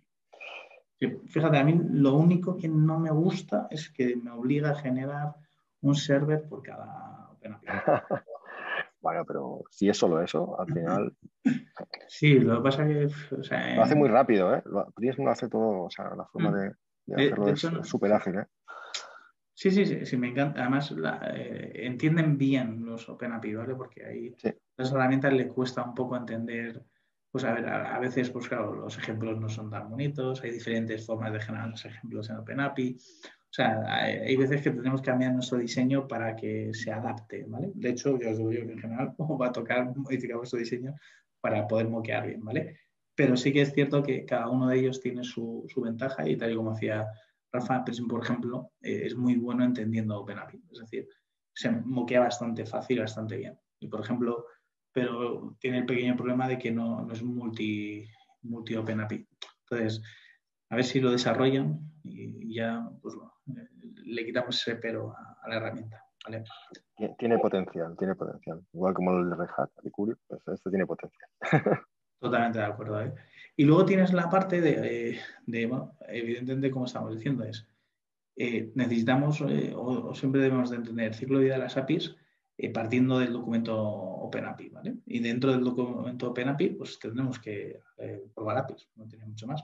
fíjate, a mí lo único que no me gusta es que me obliga a generar un server por cada <laughs> bueno, pero si es solo eso, al final. <laughs> Sí, lo que pasa es que. lo hace muy rápido, ¿eh? Prism lo hace todo, o sea, la forma de, hacerlo es súper ágil, ¿eh? Sí, sí, sí, sí, me encanta. Además, eh, entienden bien los OpenAPI, ¿vale? Porque ahí las herramientas les cuesta un poco entender. Pues a ver, a, veces, pues claro, los ejemplos no son tan bonitos, hay diferentes formas de generar los ejemplos en OpenAPI. O sea, hay, veces que tenemos que cambiar nuestro diseño para que se adapte, ¿vale? De hecho, yo os digo yo que en general <laughs> va a tocar modificar vuestro diseño para poder moquear bien, ¿vale? Pero sí que es cierto que cada uno de ellos tiene su, su ventaja y tal y como hacía Rafa por ejemplo, eh, es muy bueno entendiendo OpenAPI. Es decir, se moquea bastante fácil, bastante bien. Y, por ejemplo, pero tiene el pequeño problema de que no, es multi, multi OpenAPI. Entonces, a ver si lo desarrollan y ya pues, eh, le quitamos ese pero a, la herramienta. Tiene potencial, tiene potencial. Igual como el de Red Hat, el Curio, pues esto tiene potencial. <laughs> Totalmente de acuerdo. ¿eh? Y luego tienes la parte de, eh, evidentemente, como estamos diciendo, es eh, necesitamos o, siempre debemos de entender el ciclo de vida de las APIs partiendo del documento OpenAPI, ¿vale? Y dentro del documento OpenAPI, pues tendremos que probar APIs, no tiene mucho más.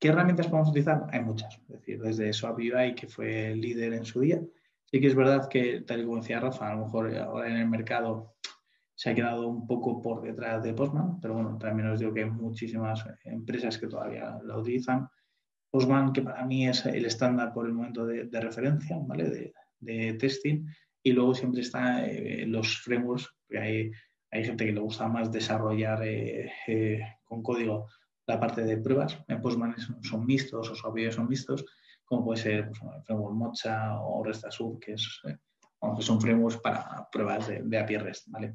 ¿Qué herramientas podemos utilizar? Hay muchas, es decir, desde SOAP UI, que fue el líder en su día. Sí que es verdad que, tal y como decía Rafa, a lo mejor ahora en el mercado se ha quedado un poco por detrás de Postman, pero bueno, también os digo que hay muchísimas empresas que todavía la utilizan. Postman, que para mí es el estándar por el momento de, referencia, ¿vale? De, testing. Y luego siempre están eh, los frameworks, que hay, hay gente que le gusta más desarrollar eh, eh, con código la parte de pruebas. En Postman son mixtos o suavidad son mixtos, como puede ser pues, el framework Mocha o RESTASUB, que, es, son frameworks para pruebas de, de API REST, ¿vale?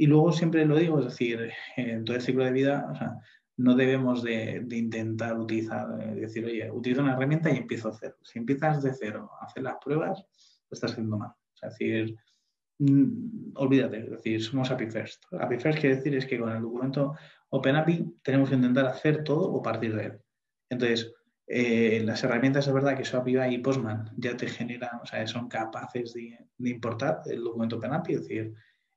Y luego siempre lo digo, es decir, en todo el ciclo de vida, no debemos de, intentar utilizar, eh, decir, oye, utilizo una herramienta y empiezo cero. Si empiezas de cero a hacer las pruebas, lo estás haciendo mal. es decir, mm, olvídate, es decir, somos API First. API First quiere decir es que con el documento OpenAPI tenemos que intentar hacer todo o partir de él. Entonces, eh, las herramientas es verdad que UI y Postman ya te generan, o sea, son capaces de, de importar el documento OpenAPI, es decir,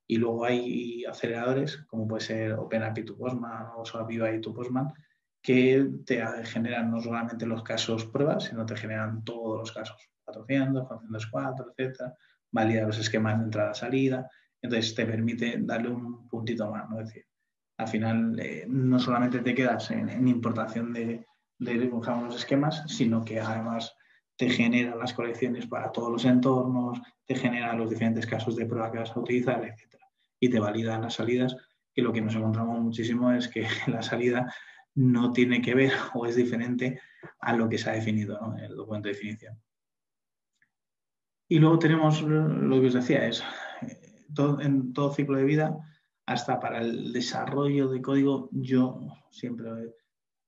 y luego hay aceleradores, como puede ser OpenAPI to Postman o SwapUI to Postman, que te generan no solamente los casos pruebas, sino te generan todos los casos, 400, 404, etcétera, valida los esquemas de entrada-salida, entonces te permite darle un puntito más, ¿no? Es decir, al final eh, no solamente te quedas en, importación de, de los esquemas, sino que además te genera las colecciones para todos los entornos, te genera los diferentes casos de prueba que vas a utilizar, etc y te validan las salidas, que lo que nos encontramos muchísimo es que <laughs> la salida no tiene que ver o es diferente a lo que se ha definido en el documento de definición. Y luego tenemos lo que os decía, es eh, en todo ciclo de vida, hasta para el desarrollo de código, yo siempre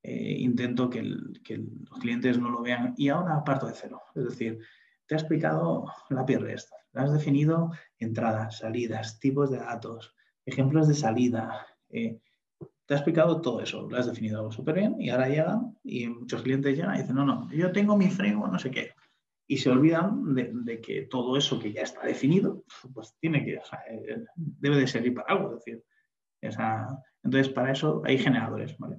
eh, intento que, los clientes no lo vean. Y ahora parto de cero. Es decir, te ha explicado la API REST, has definido entradas, salidas, tipos de datos, ejemplos de salida. Eh, te ha explicado todo eso, lo has definido súper bien y ahora llegan y muchos clientes llegan y dicen, no, no, yo tengo mi framework, no sé qué. Y se olvidan de, que todo eso que ya está definido, pues tiene que, eh, debe de servir para algo. Decir, entonces, para eso hay generadores. ¿vale?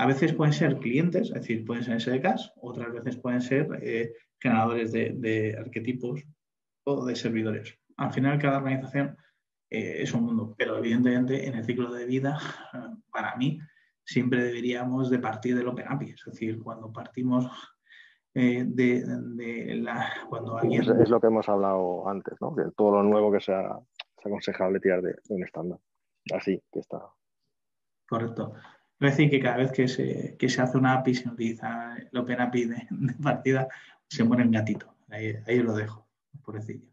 A veces pueden ser clientes, es decir, pueden ser SDKs, otras veces pueden ser eh, generadores de, arquetipos o de servidores. Al final, cada organización eh, es un mundo, pero evidentemente en el ciclo de vida, <laughs> para mí, siempre deberíamos de partir del OpenAPI. Es decir, cuando partimos eh, de, la... Cuando alguien... Es, lo que hemos hablado antes, ¿no? Que todo lo nuevo que sea, es aconsejable tirar de, un estándar. Así que está. Correcto. Es decir, que cada vez que se, hace una API, se utiliza el OpenAPI de, de partida, se muere el gatito. Ahí, ahí lo dejo, pobrecillo.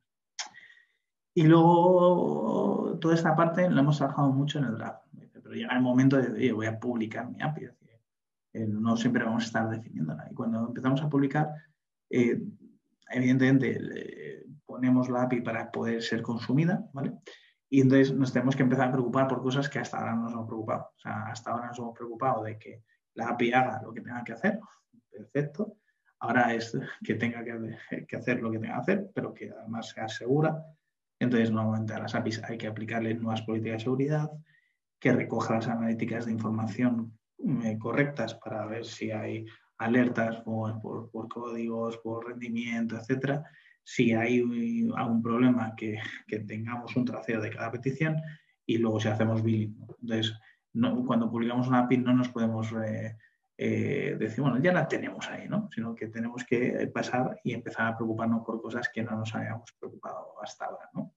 Y luego toda esta parte la hemos trabajado mucho en el draft. Pero llega el momento de, oye, voy a publicar mi API. Eh, no siempre vamos a estar definiéndola. Y cuando empezamos a publicar, eh, evidentemente ponemos la API para poder ser consumida, ¿vale? Y entonces nos tenemos que empezar a preocupar por cosas que hasta ahora no nos hemos preocupado. O sea, hasta ahora nos hemos preocupado de que la API haga lo que tenga que hacer, perfecto. Ahora es que tenga que, hacer lo que tenga que hacer, pero que además sea segura. Entonces, nuevamente a las APIs hay que aplicarle nuevas políticas de seguridad, que recoja las analíticas de información eh, correctas para ver si hay alertas por, por, códigos, por rendimiento, etcétera. Si hay algún problema, que, que, tengamos un traceo de cada petición y luego si hacemos billing. Entonces, cuando publicamos una API no nos podemos eh, eh, decir, bueno, ya la tenemos ahí, ¿no? Sino que tenemos que pasar y empezar a preocuparnos por cosas que no nos habíamos preocupado hasta ahora, ¿no?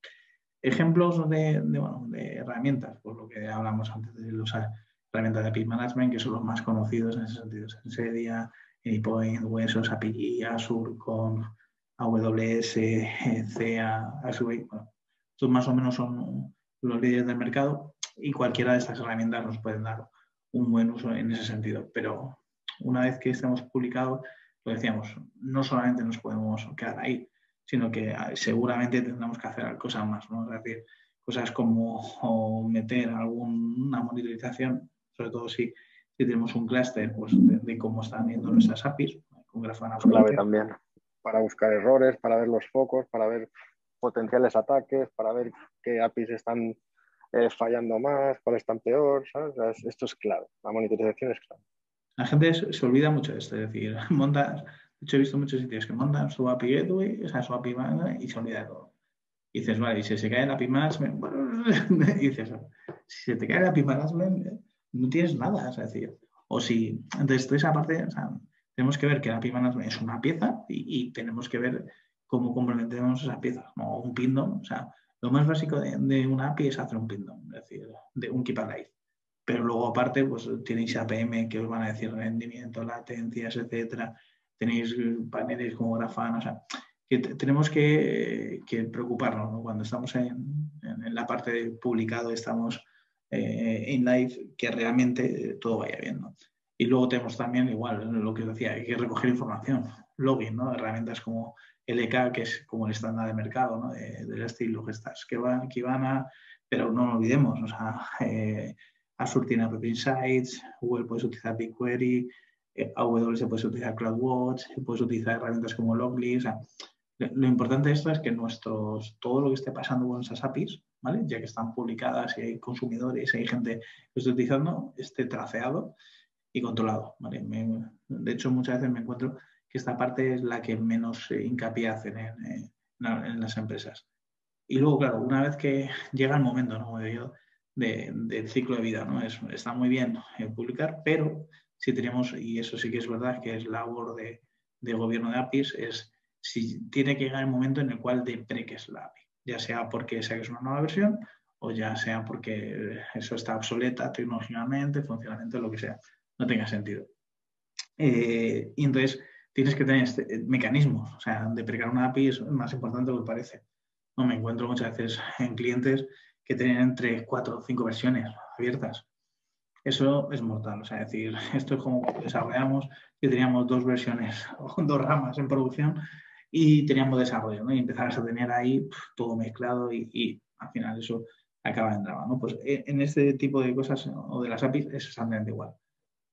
Ejemplos de, de, herramientas, por lo que hablamos antes de usar herramientas de API Management, que son los más conocidos en ese sentido. Sensedia, Anypoint, Huesos, API, Azure, con AWS, CA, Azure. Bueno, estos más o menos son los líderes del mercado y cualquiera de estas herramientas nos pueden dar un buen uso en ese sentido. Pero una vez que estemos publicados, lo decíamos, no solamente nos podemos quedar ahí, sino que ah, seguramente tendremos que hacer cosas más, ¿no? Es decir, cosas como meter alguna monitorización, sobre todo si, si tenemos un clúster pues, de, cómo están yendo nuestras APIs, con Grafana Clave también, para buscar errores, para ver los focos, para ver potenciales ataques, para ver qué APIs están eh, fallando más, cuáles están peor, ¿sabes? Esto es clave, la monitorización es clave. La gente se, olvida mucho de esto, es decir, <laughs> montas, de hecho he visto muchos sitios que montan su API Gateway, o sea, su API y se olvida de todo. Y dices, vale, y si se cae el API Management, <laughs> y dices, si se te cae el API Management, no tienes nada, es decir, o si, entonces toda esa parte, o sea, tenemos que ver que API Management es una pieza y, tenemos que ver cómo complementemos esa pieza, como un pindom, o sea, lo más básico de, una API es hacer un pindom, es decir, de un keep alive. Pero luego aparte, pues tenéis APM que os van a decir rendimiento, latencias, etcétera. Tenéis paneles como Grafana, o sea, tenemos que, preocuparnos cuando estamos en, la parte de publicado, estamos eh, en live, que realmente todo vaya bien. Y luego tenemos también, igual, lo que os decía, hay que recoger información, login, ¿no? herramientas como LK, que es como el estándar de mercado ¿no? del estilo que estás, que van, que van a, pero no olvidemos, o sea, eh, Azure tiene App Insights, Google puedes utilizar BigQuery, eh, AWS puedes utilizar CloudWatch, puedes utilizar herramientas como Logly, o sea, lo importante de esto es que nuestros, todo lo que esté pasando con esas APIs, ¿vale? ya que están publicadas y hay consumidores, hay gente que está utilizando, esté traceado y controlado. ¿vale? de hecho, muchas veces me encuentro que esta parte es la que menos eh, hincapié hacen en, las empresas. Y luego, claro, una vez que <laughs> llega el momento ¿no? de, del ciclo de vida, ¿no? Es, está muy bien eh, publicar, pero si tenemos, y eso sí que es verdad, que es labor de, de gobierno de APIs, es si tiene que llegar el momento en el cual depreques la API, ya sea porque saques una nueva versión o ya sea porque eso está obsoleta tecnológicamente, funcionalmente, lo que sea, no tenga sentido. Eh, y entonces, tienes que tener este, eh, mecanismos. O sea, deprecar una API es más importante de lo que parece. No, me encuentro muchas veces en clientes que tienen entre cuatro o cinco versiones abiertas. Eso es mortal. O sea, decir, <laughs> esto es como desarrollamos que teníamos dos versiones <laughs> o dos ramas en producción y teníamos desarrollo. Y empezabas a tener ahí todo mezclado y, al final eso acaba en drama, ¿no? Pues eh, en este tipo de cosas o de las APIs es exactamente igual.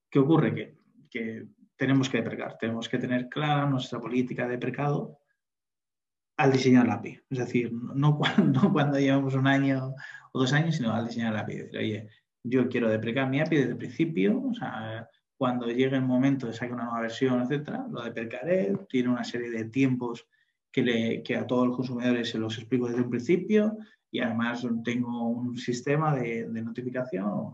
¿Qué ocurre? Que, que tenemos que deprecar, tenemos que tener clara nuestra política de precado al diseñar la API. Es decir, no <laughs> cuando, cuando llevamos un año o dos años, sino al diseñar la API. Decir, oye, yo quiero deprecar mi API desde el principio, o sea, cuando llegue el momento de sacar una nueva versión, etcétera, lo deprecaré, tiene una serie de tiempos que, le, que a todos los consumidores se los explico desde el principio y además tengo un sistema de, de notificación,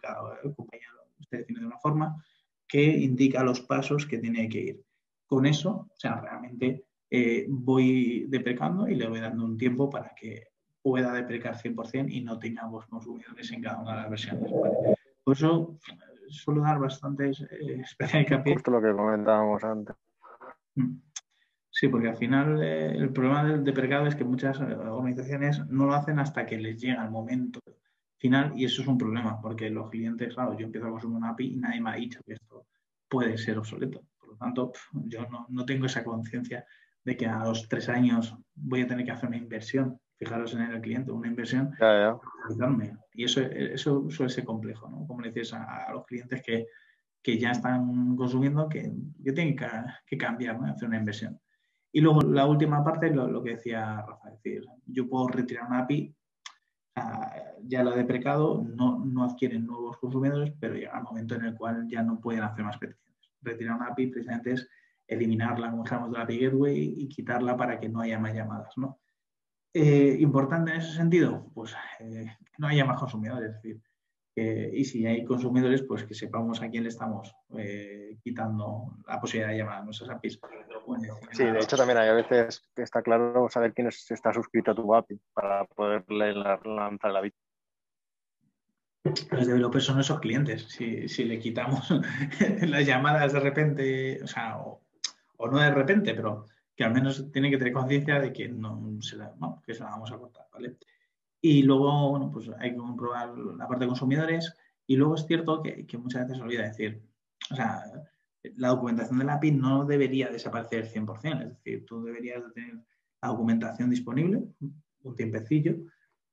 cada compañero usted define de una forma, que indica los pasos que tiene que ir. Con eso, o sea, realmente eh, voy deprecando y le voy dando un tiempo para que pueda deprecar 100% y no tengamos consumidores en cada una de las versiones. Por eso suelo dar bastantes eh, Justo lo que comentábamos antes. Mm. Sí, porque al final eh, el problema del deprecado es que muchas organizaciones no lo hacen hasta que les llega el momento final y eso es un problema porque los clientes, claro, yo empiezo a consumir una API y nadie me ha dicho que esto puede ser obsoleto. Por lo tanto, yo no, tengo esa conciencia de que a los tres años voy a tener que hacer una inversión. Fijaros en el cliente, una inversión. Y eso, eso suele ser complejo, ¿no? Como le dices a, los clientes que, ya están consumiendo, que, tienen que, cambiar, ¿no? hacer una inversión. Y luego la última parte, lo, lo que decía Rafa, es decir, yo puedo retirar una API, ya la de precado no, no adquieren nuevos consumidores, pero llega el momento en el cual ya no pueden hacer más peticiones. Retirar una API precisamente es eliminarla, como dijéramos, de la API Gateway y quitarla para que no haya más llamadas. ¿no? Eh, importante en ese sentido, pues eh, no haya más consumidores, es decir, y si hay consumidores, pues que sepamos a quién le estamos eh, quitando la posibilidad de llamar a nuestras APIs. Sí, de hecho también hay a veces que está claro saber quién está suscrito a tu API para poderle lanzar la vida. Los developers son esos clientes. Si, le quitamos <laughs> las llamadas de repente, o sea, o, no de repente, pero que al menos tiene que tener conciencia de que no se la, que se la vamos a cortar, ¿vale? Y luego, bueno, pues hay que comprobar la parte de consumidores. Y luego es cierto que, muchas veces se olvida decir, o sea, la documentación de la API no debería desaparecer 100%, es decir, tú deberías tener la documentación disponible un tiempecillo,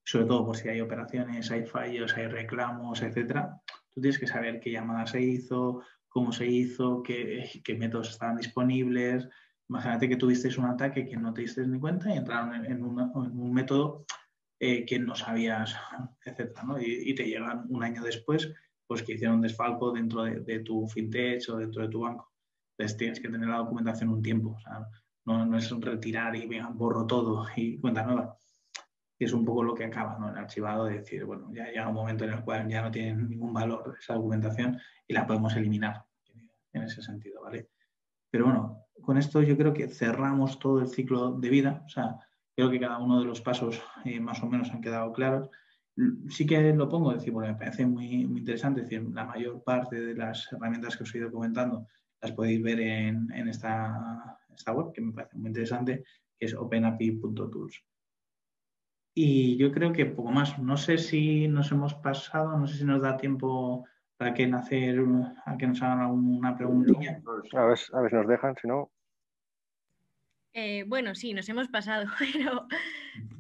sobre todo por si hay operaciones, hay fallos, hay reclamos, etcétera. Tú tienes que saber qué llamada se hizo, cómo se hizo, qué, métodos estaban disponibles. Imagínate que tuviste un ataque que no te diste ni cuenta y entraron en un método eh, que no sabías, etcétera, ¿no? y, te llegan un año después, pues que hicieron desfalco dentro de, tu fintech o dentro de tu banco. Entonces tienes que tener la documentación un tiempo, o sea, no, no, es retirar y venga, borro todo y cuenta nueva. Y es un poco lo que acaba ¿no? el archivado de decir, bueno, ya llega un momento en el cual ya no tiene ningún valor esa documentación y la podemos eliminar en ese sentido, ¿vale? Pero bueno, con esto yo creo que cerramos todo el ciclo de vida, o sea, Creo que cada uno de los pasos eh, más o menos han quedado claros. Sí que lo pongo, decir, porque me parece muy, muy interesante, decir, la mayor parte de las herramientas que os he ido comentando las podéis ver en, esta, esta web, que me parece muy interesante, que es openapi.tools. Y yo creo que poco más. No sé si nos hemos pasado, no sé si nos da tiempo para que, hacer, a que nos hagan alguna preguntilla. A ver, a ver si nos dejan, si no. Eh, bueno, sí, nos hemos pasado, <laughs> pero,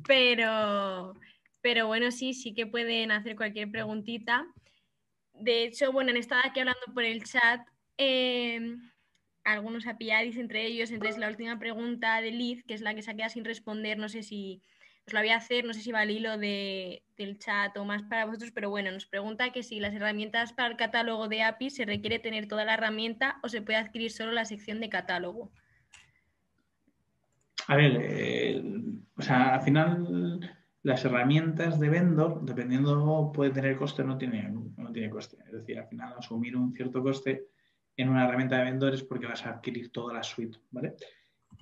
pero, pero bueno, sí, sí que pueden hacer cualquier preguntita. De hecho, bueno, han estado aquí hablando por el chat em, algunos APIs entre ellos. Entonces, la última pregunta de Liz, que es la que se ha quedado sin responder, no sé si os la voy a hacer, no sé si va al hilo del chat o más para vosotros, pero bueno, nos pregunta que si las herramientas para el catálogo de API se requiere tener toda la herramienta o se puede adquirir solo la sección de catálogo. A ver, eh, o sea, al final las herramientas de vendor, dependiendo, puede tener coste o no tiene, no tiene coste. Es decir, al final asumir un cierto coste en una herramienta de vendor es porque vas a adquirir toda la suite, ¿vale?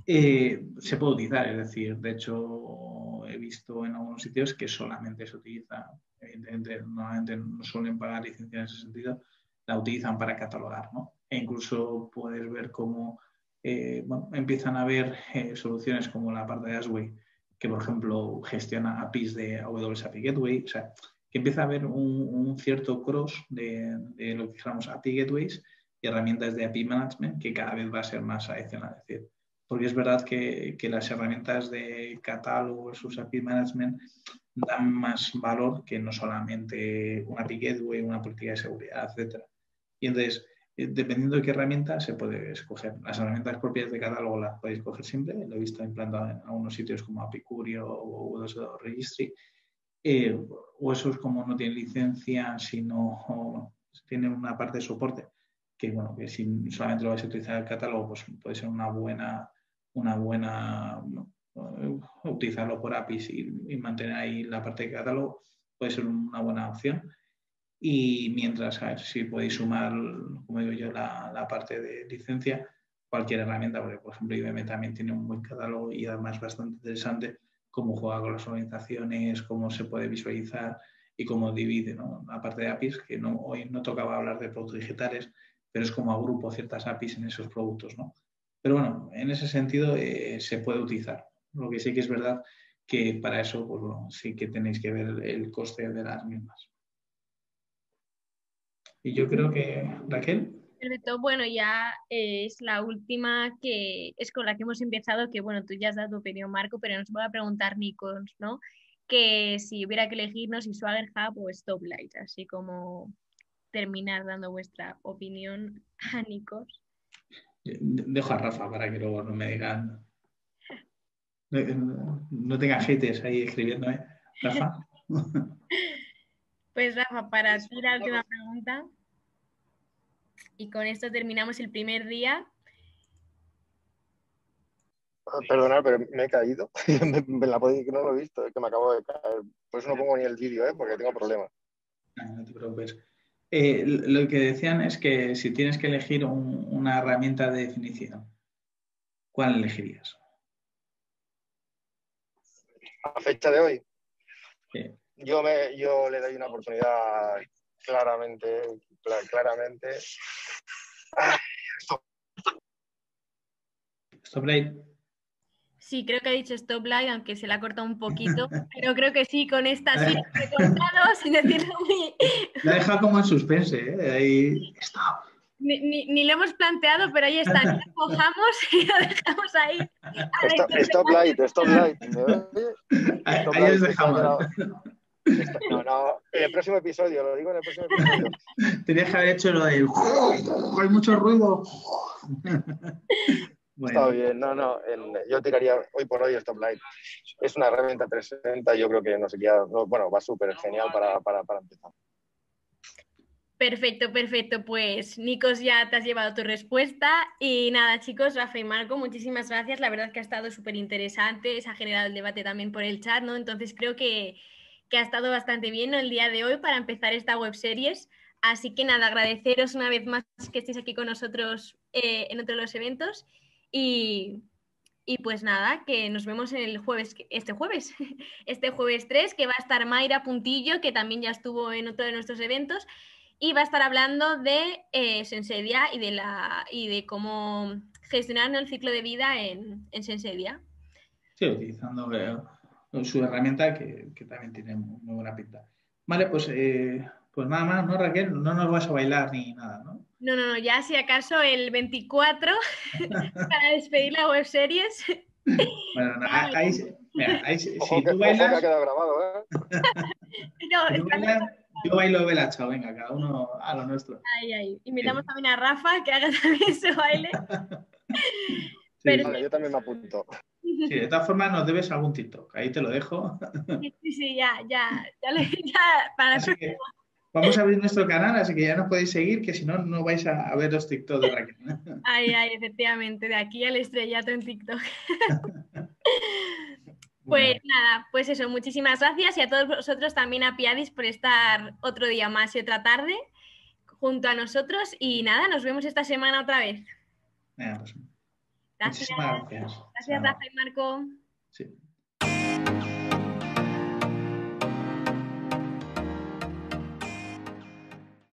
Eh, se puede utilizar, es decir, de hecho he visto en algunos sitios que solamente se utiliza, evidentemente normalmente no suelen pagar licencia en ese sentido, la utilizan para catalogar, ¿no? E incluso puedes ver cómo eh, empiezan a haber eh, soluciones como la parte de Asway, que por ejemplo gestiona APIs de AWS API Gateway, o sea, que empieza a haber un, cierto cross de, lo que llamamos API Gateways y herramientas de API Management que cada vez va a ser más adicional. Es decir, porque es verdad que, las herramientas de catálogo versus API Management dan más valor que no solamente una API Gateway, una política de seguridad, etc. Y entonces, dependiendo de qué herramienta se puede escoger. Las herramientas propias de catálogo las podéis escoger siempre, lo he visto implantado en algunos sitios como Apicurio o w Registry, eh, o esos como no tienen licencia, sino tienen una parte de soporte, que bueno, que si solamente lo vais a utilizar el catálogo, pues puede ser una buena, una buena eh, utilizarlo por APIs y mantener ahí la parte de catálogo, puede ser una buena opción y mientras, a ver si podéis sumar, como digo yo, la, parte de licencia, cualquier herramienta, porque por ejemplo IBM también tiene un buen catálogo y además bastante interesante cómo juega con las organizaciones, cómo se puede visualizar y cómo divide, ¿no? Aparte de APIs, que no, hoy no tocaba hablar de productos digitales, pero es como agrupo ciertas APIs en esos productos, ¿no? Pero bueno, en ese sentido eh, se puede utilizar. Lo que sí que es verdad que para eso pues, sí que tenéis que ver el coste de las mismas. Y yo creo que, Raquel. Perfecto, bueno, ya es la última que es con la que hemos empezado, que bueno, tú ya has dado tu opinión, Marco, pero nos voy a preguntar Nikos, ¿no? Que si hubiera que elegirnos si Swagger Hub o Stoplight, así como terminar dando vuestra opinión a Nikos. Dejo a Rafa para que luego no me digan, no, tenga haters ahí escribiéndome. Rafa. <laughs> Pues Rafa, para ti la última pregunta. Y con esto terminamos el primer día. Ah, perdonad, pero me he caído. <laughs> me, la podéis que no lo he visto, es que me acabo de caer. Por eso no pongo ni el vídeo, ¿eh? porque tengo problemas. Ah, no, te preocupes. Eh, lo que decían es que si tienes que elegir una herramienta de definición, ¿cuál elegirías? A fecha de hoy. Sí yo, me, yo le doy una oportunidad claramente, claramente. Stop Light. Sí, creo que ha dicho Stop Light, aunque se la ha cortado un poquito, <laughs> pero creo que sí, con esta sí cortado, <laughs> sin decirlo muy... <laughs> La deja como en suspense, ¿eh? Ahí, stop. Ni, ni, lo hemos planteado, pero ahí está, lo cojamos y lo dejamos ahí. Stop, light, stop light. Ahí, ahí os dejamos. No, no, en el próximo episodio, lo digo en el próximo episodio. <laughs> Tenías que haber hecho lo del. Hay mucho ruido. <laughs> Está bien, no, no. yo tiraría hoy por hoy Stop Light. Es una herramienta 360, yo creo que no sé qué, bueno, va súper genial para, para, para empezar. Perfecto, perfecto. Pues Nikos, ya te has llevado tu respuesta. Y nada, chicos, Rafa y Marco, muchísimas gracias. La verdad es que ha estado súper interesante. Se ha generado el debate también por el chat, ¿no? Entonces creo que que ha estado bastante bien el día de hoy para empezar esta web series. Así que nada, agradeceros una vez más que estéis aquí con nosotros eh, en otro de los eventos. Y, pues nada, que nos vemos en el jueves, este jueves, <laughs> este jueves 3, que va a estar Mayra Puntillo, que también ya estuvo en otro de nuestros eventos, y va a estar hablando de eh, Sensedia y de, la, y de cómo gestionar el ciclo de vida en, en Sensedia. Sí, utilizando su herramienta que, también tiene muy buena pinta. Vale, pues, eh, pues nada más, ¿no, Raquel? No nos vas a bailar ni nada, ¿no? No, no, no, ya si acaso el 24 <laughs> para despedir la web series. Bueno, no, ahí, mira, ahí si tú bailas... ha quedado grabado, ¿eh? <laughs> no, yo bailo vela, chao, venga, cada uno a lo nuestro. Ahí, ahí. Invitamos también a Rafa que haga también su baile. <laughs> Vale, yo también me apunto. Sí, de todas formas nos debes algún TikTok, ahí te lo dejo. Sí, sí, ya, ya, ya, <laughs> ya para Vamos a abrir nuestro canal, así que ya nos podéis seguir, que si no, no vais a, ver los TikTok de Raquel. <laughs> Ay, ay, efectivamente, de aquí al estrellato en TikTok. <laughs> Pues nada, pues eso, muchísimas gracias y a todos vosotros también a Piadis por estar otro día más y otra tarde junto a nosotros y nada, nos vemos esta semana otra vez. Pues Gracias. Gracias, Rafa y Marco.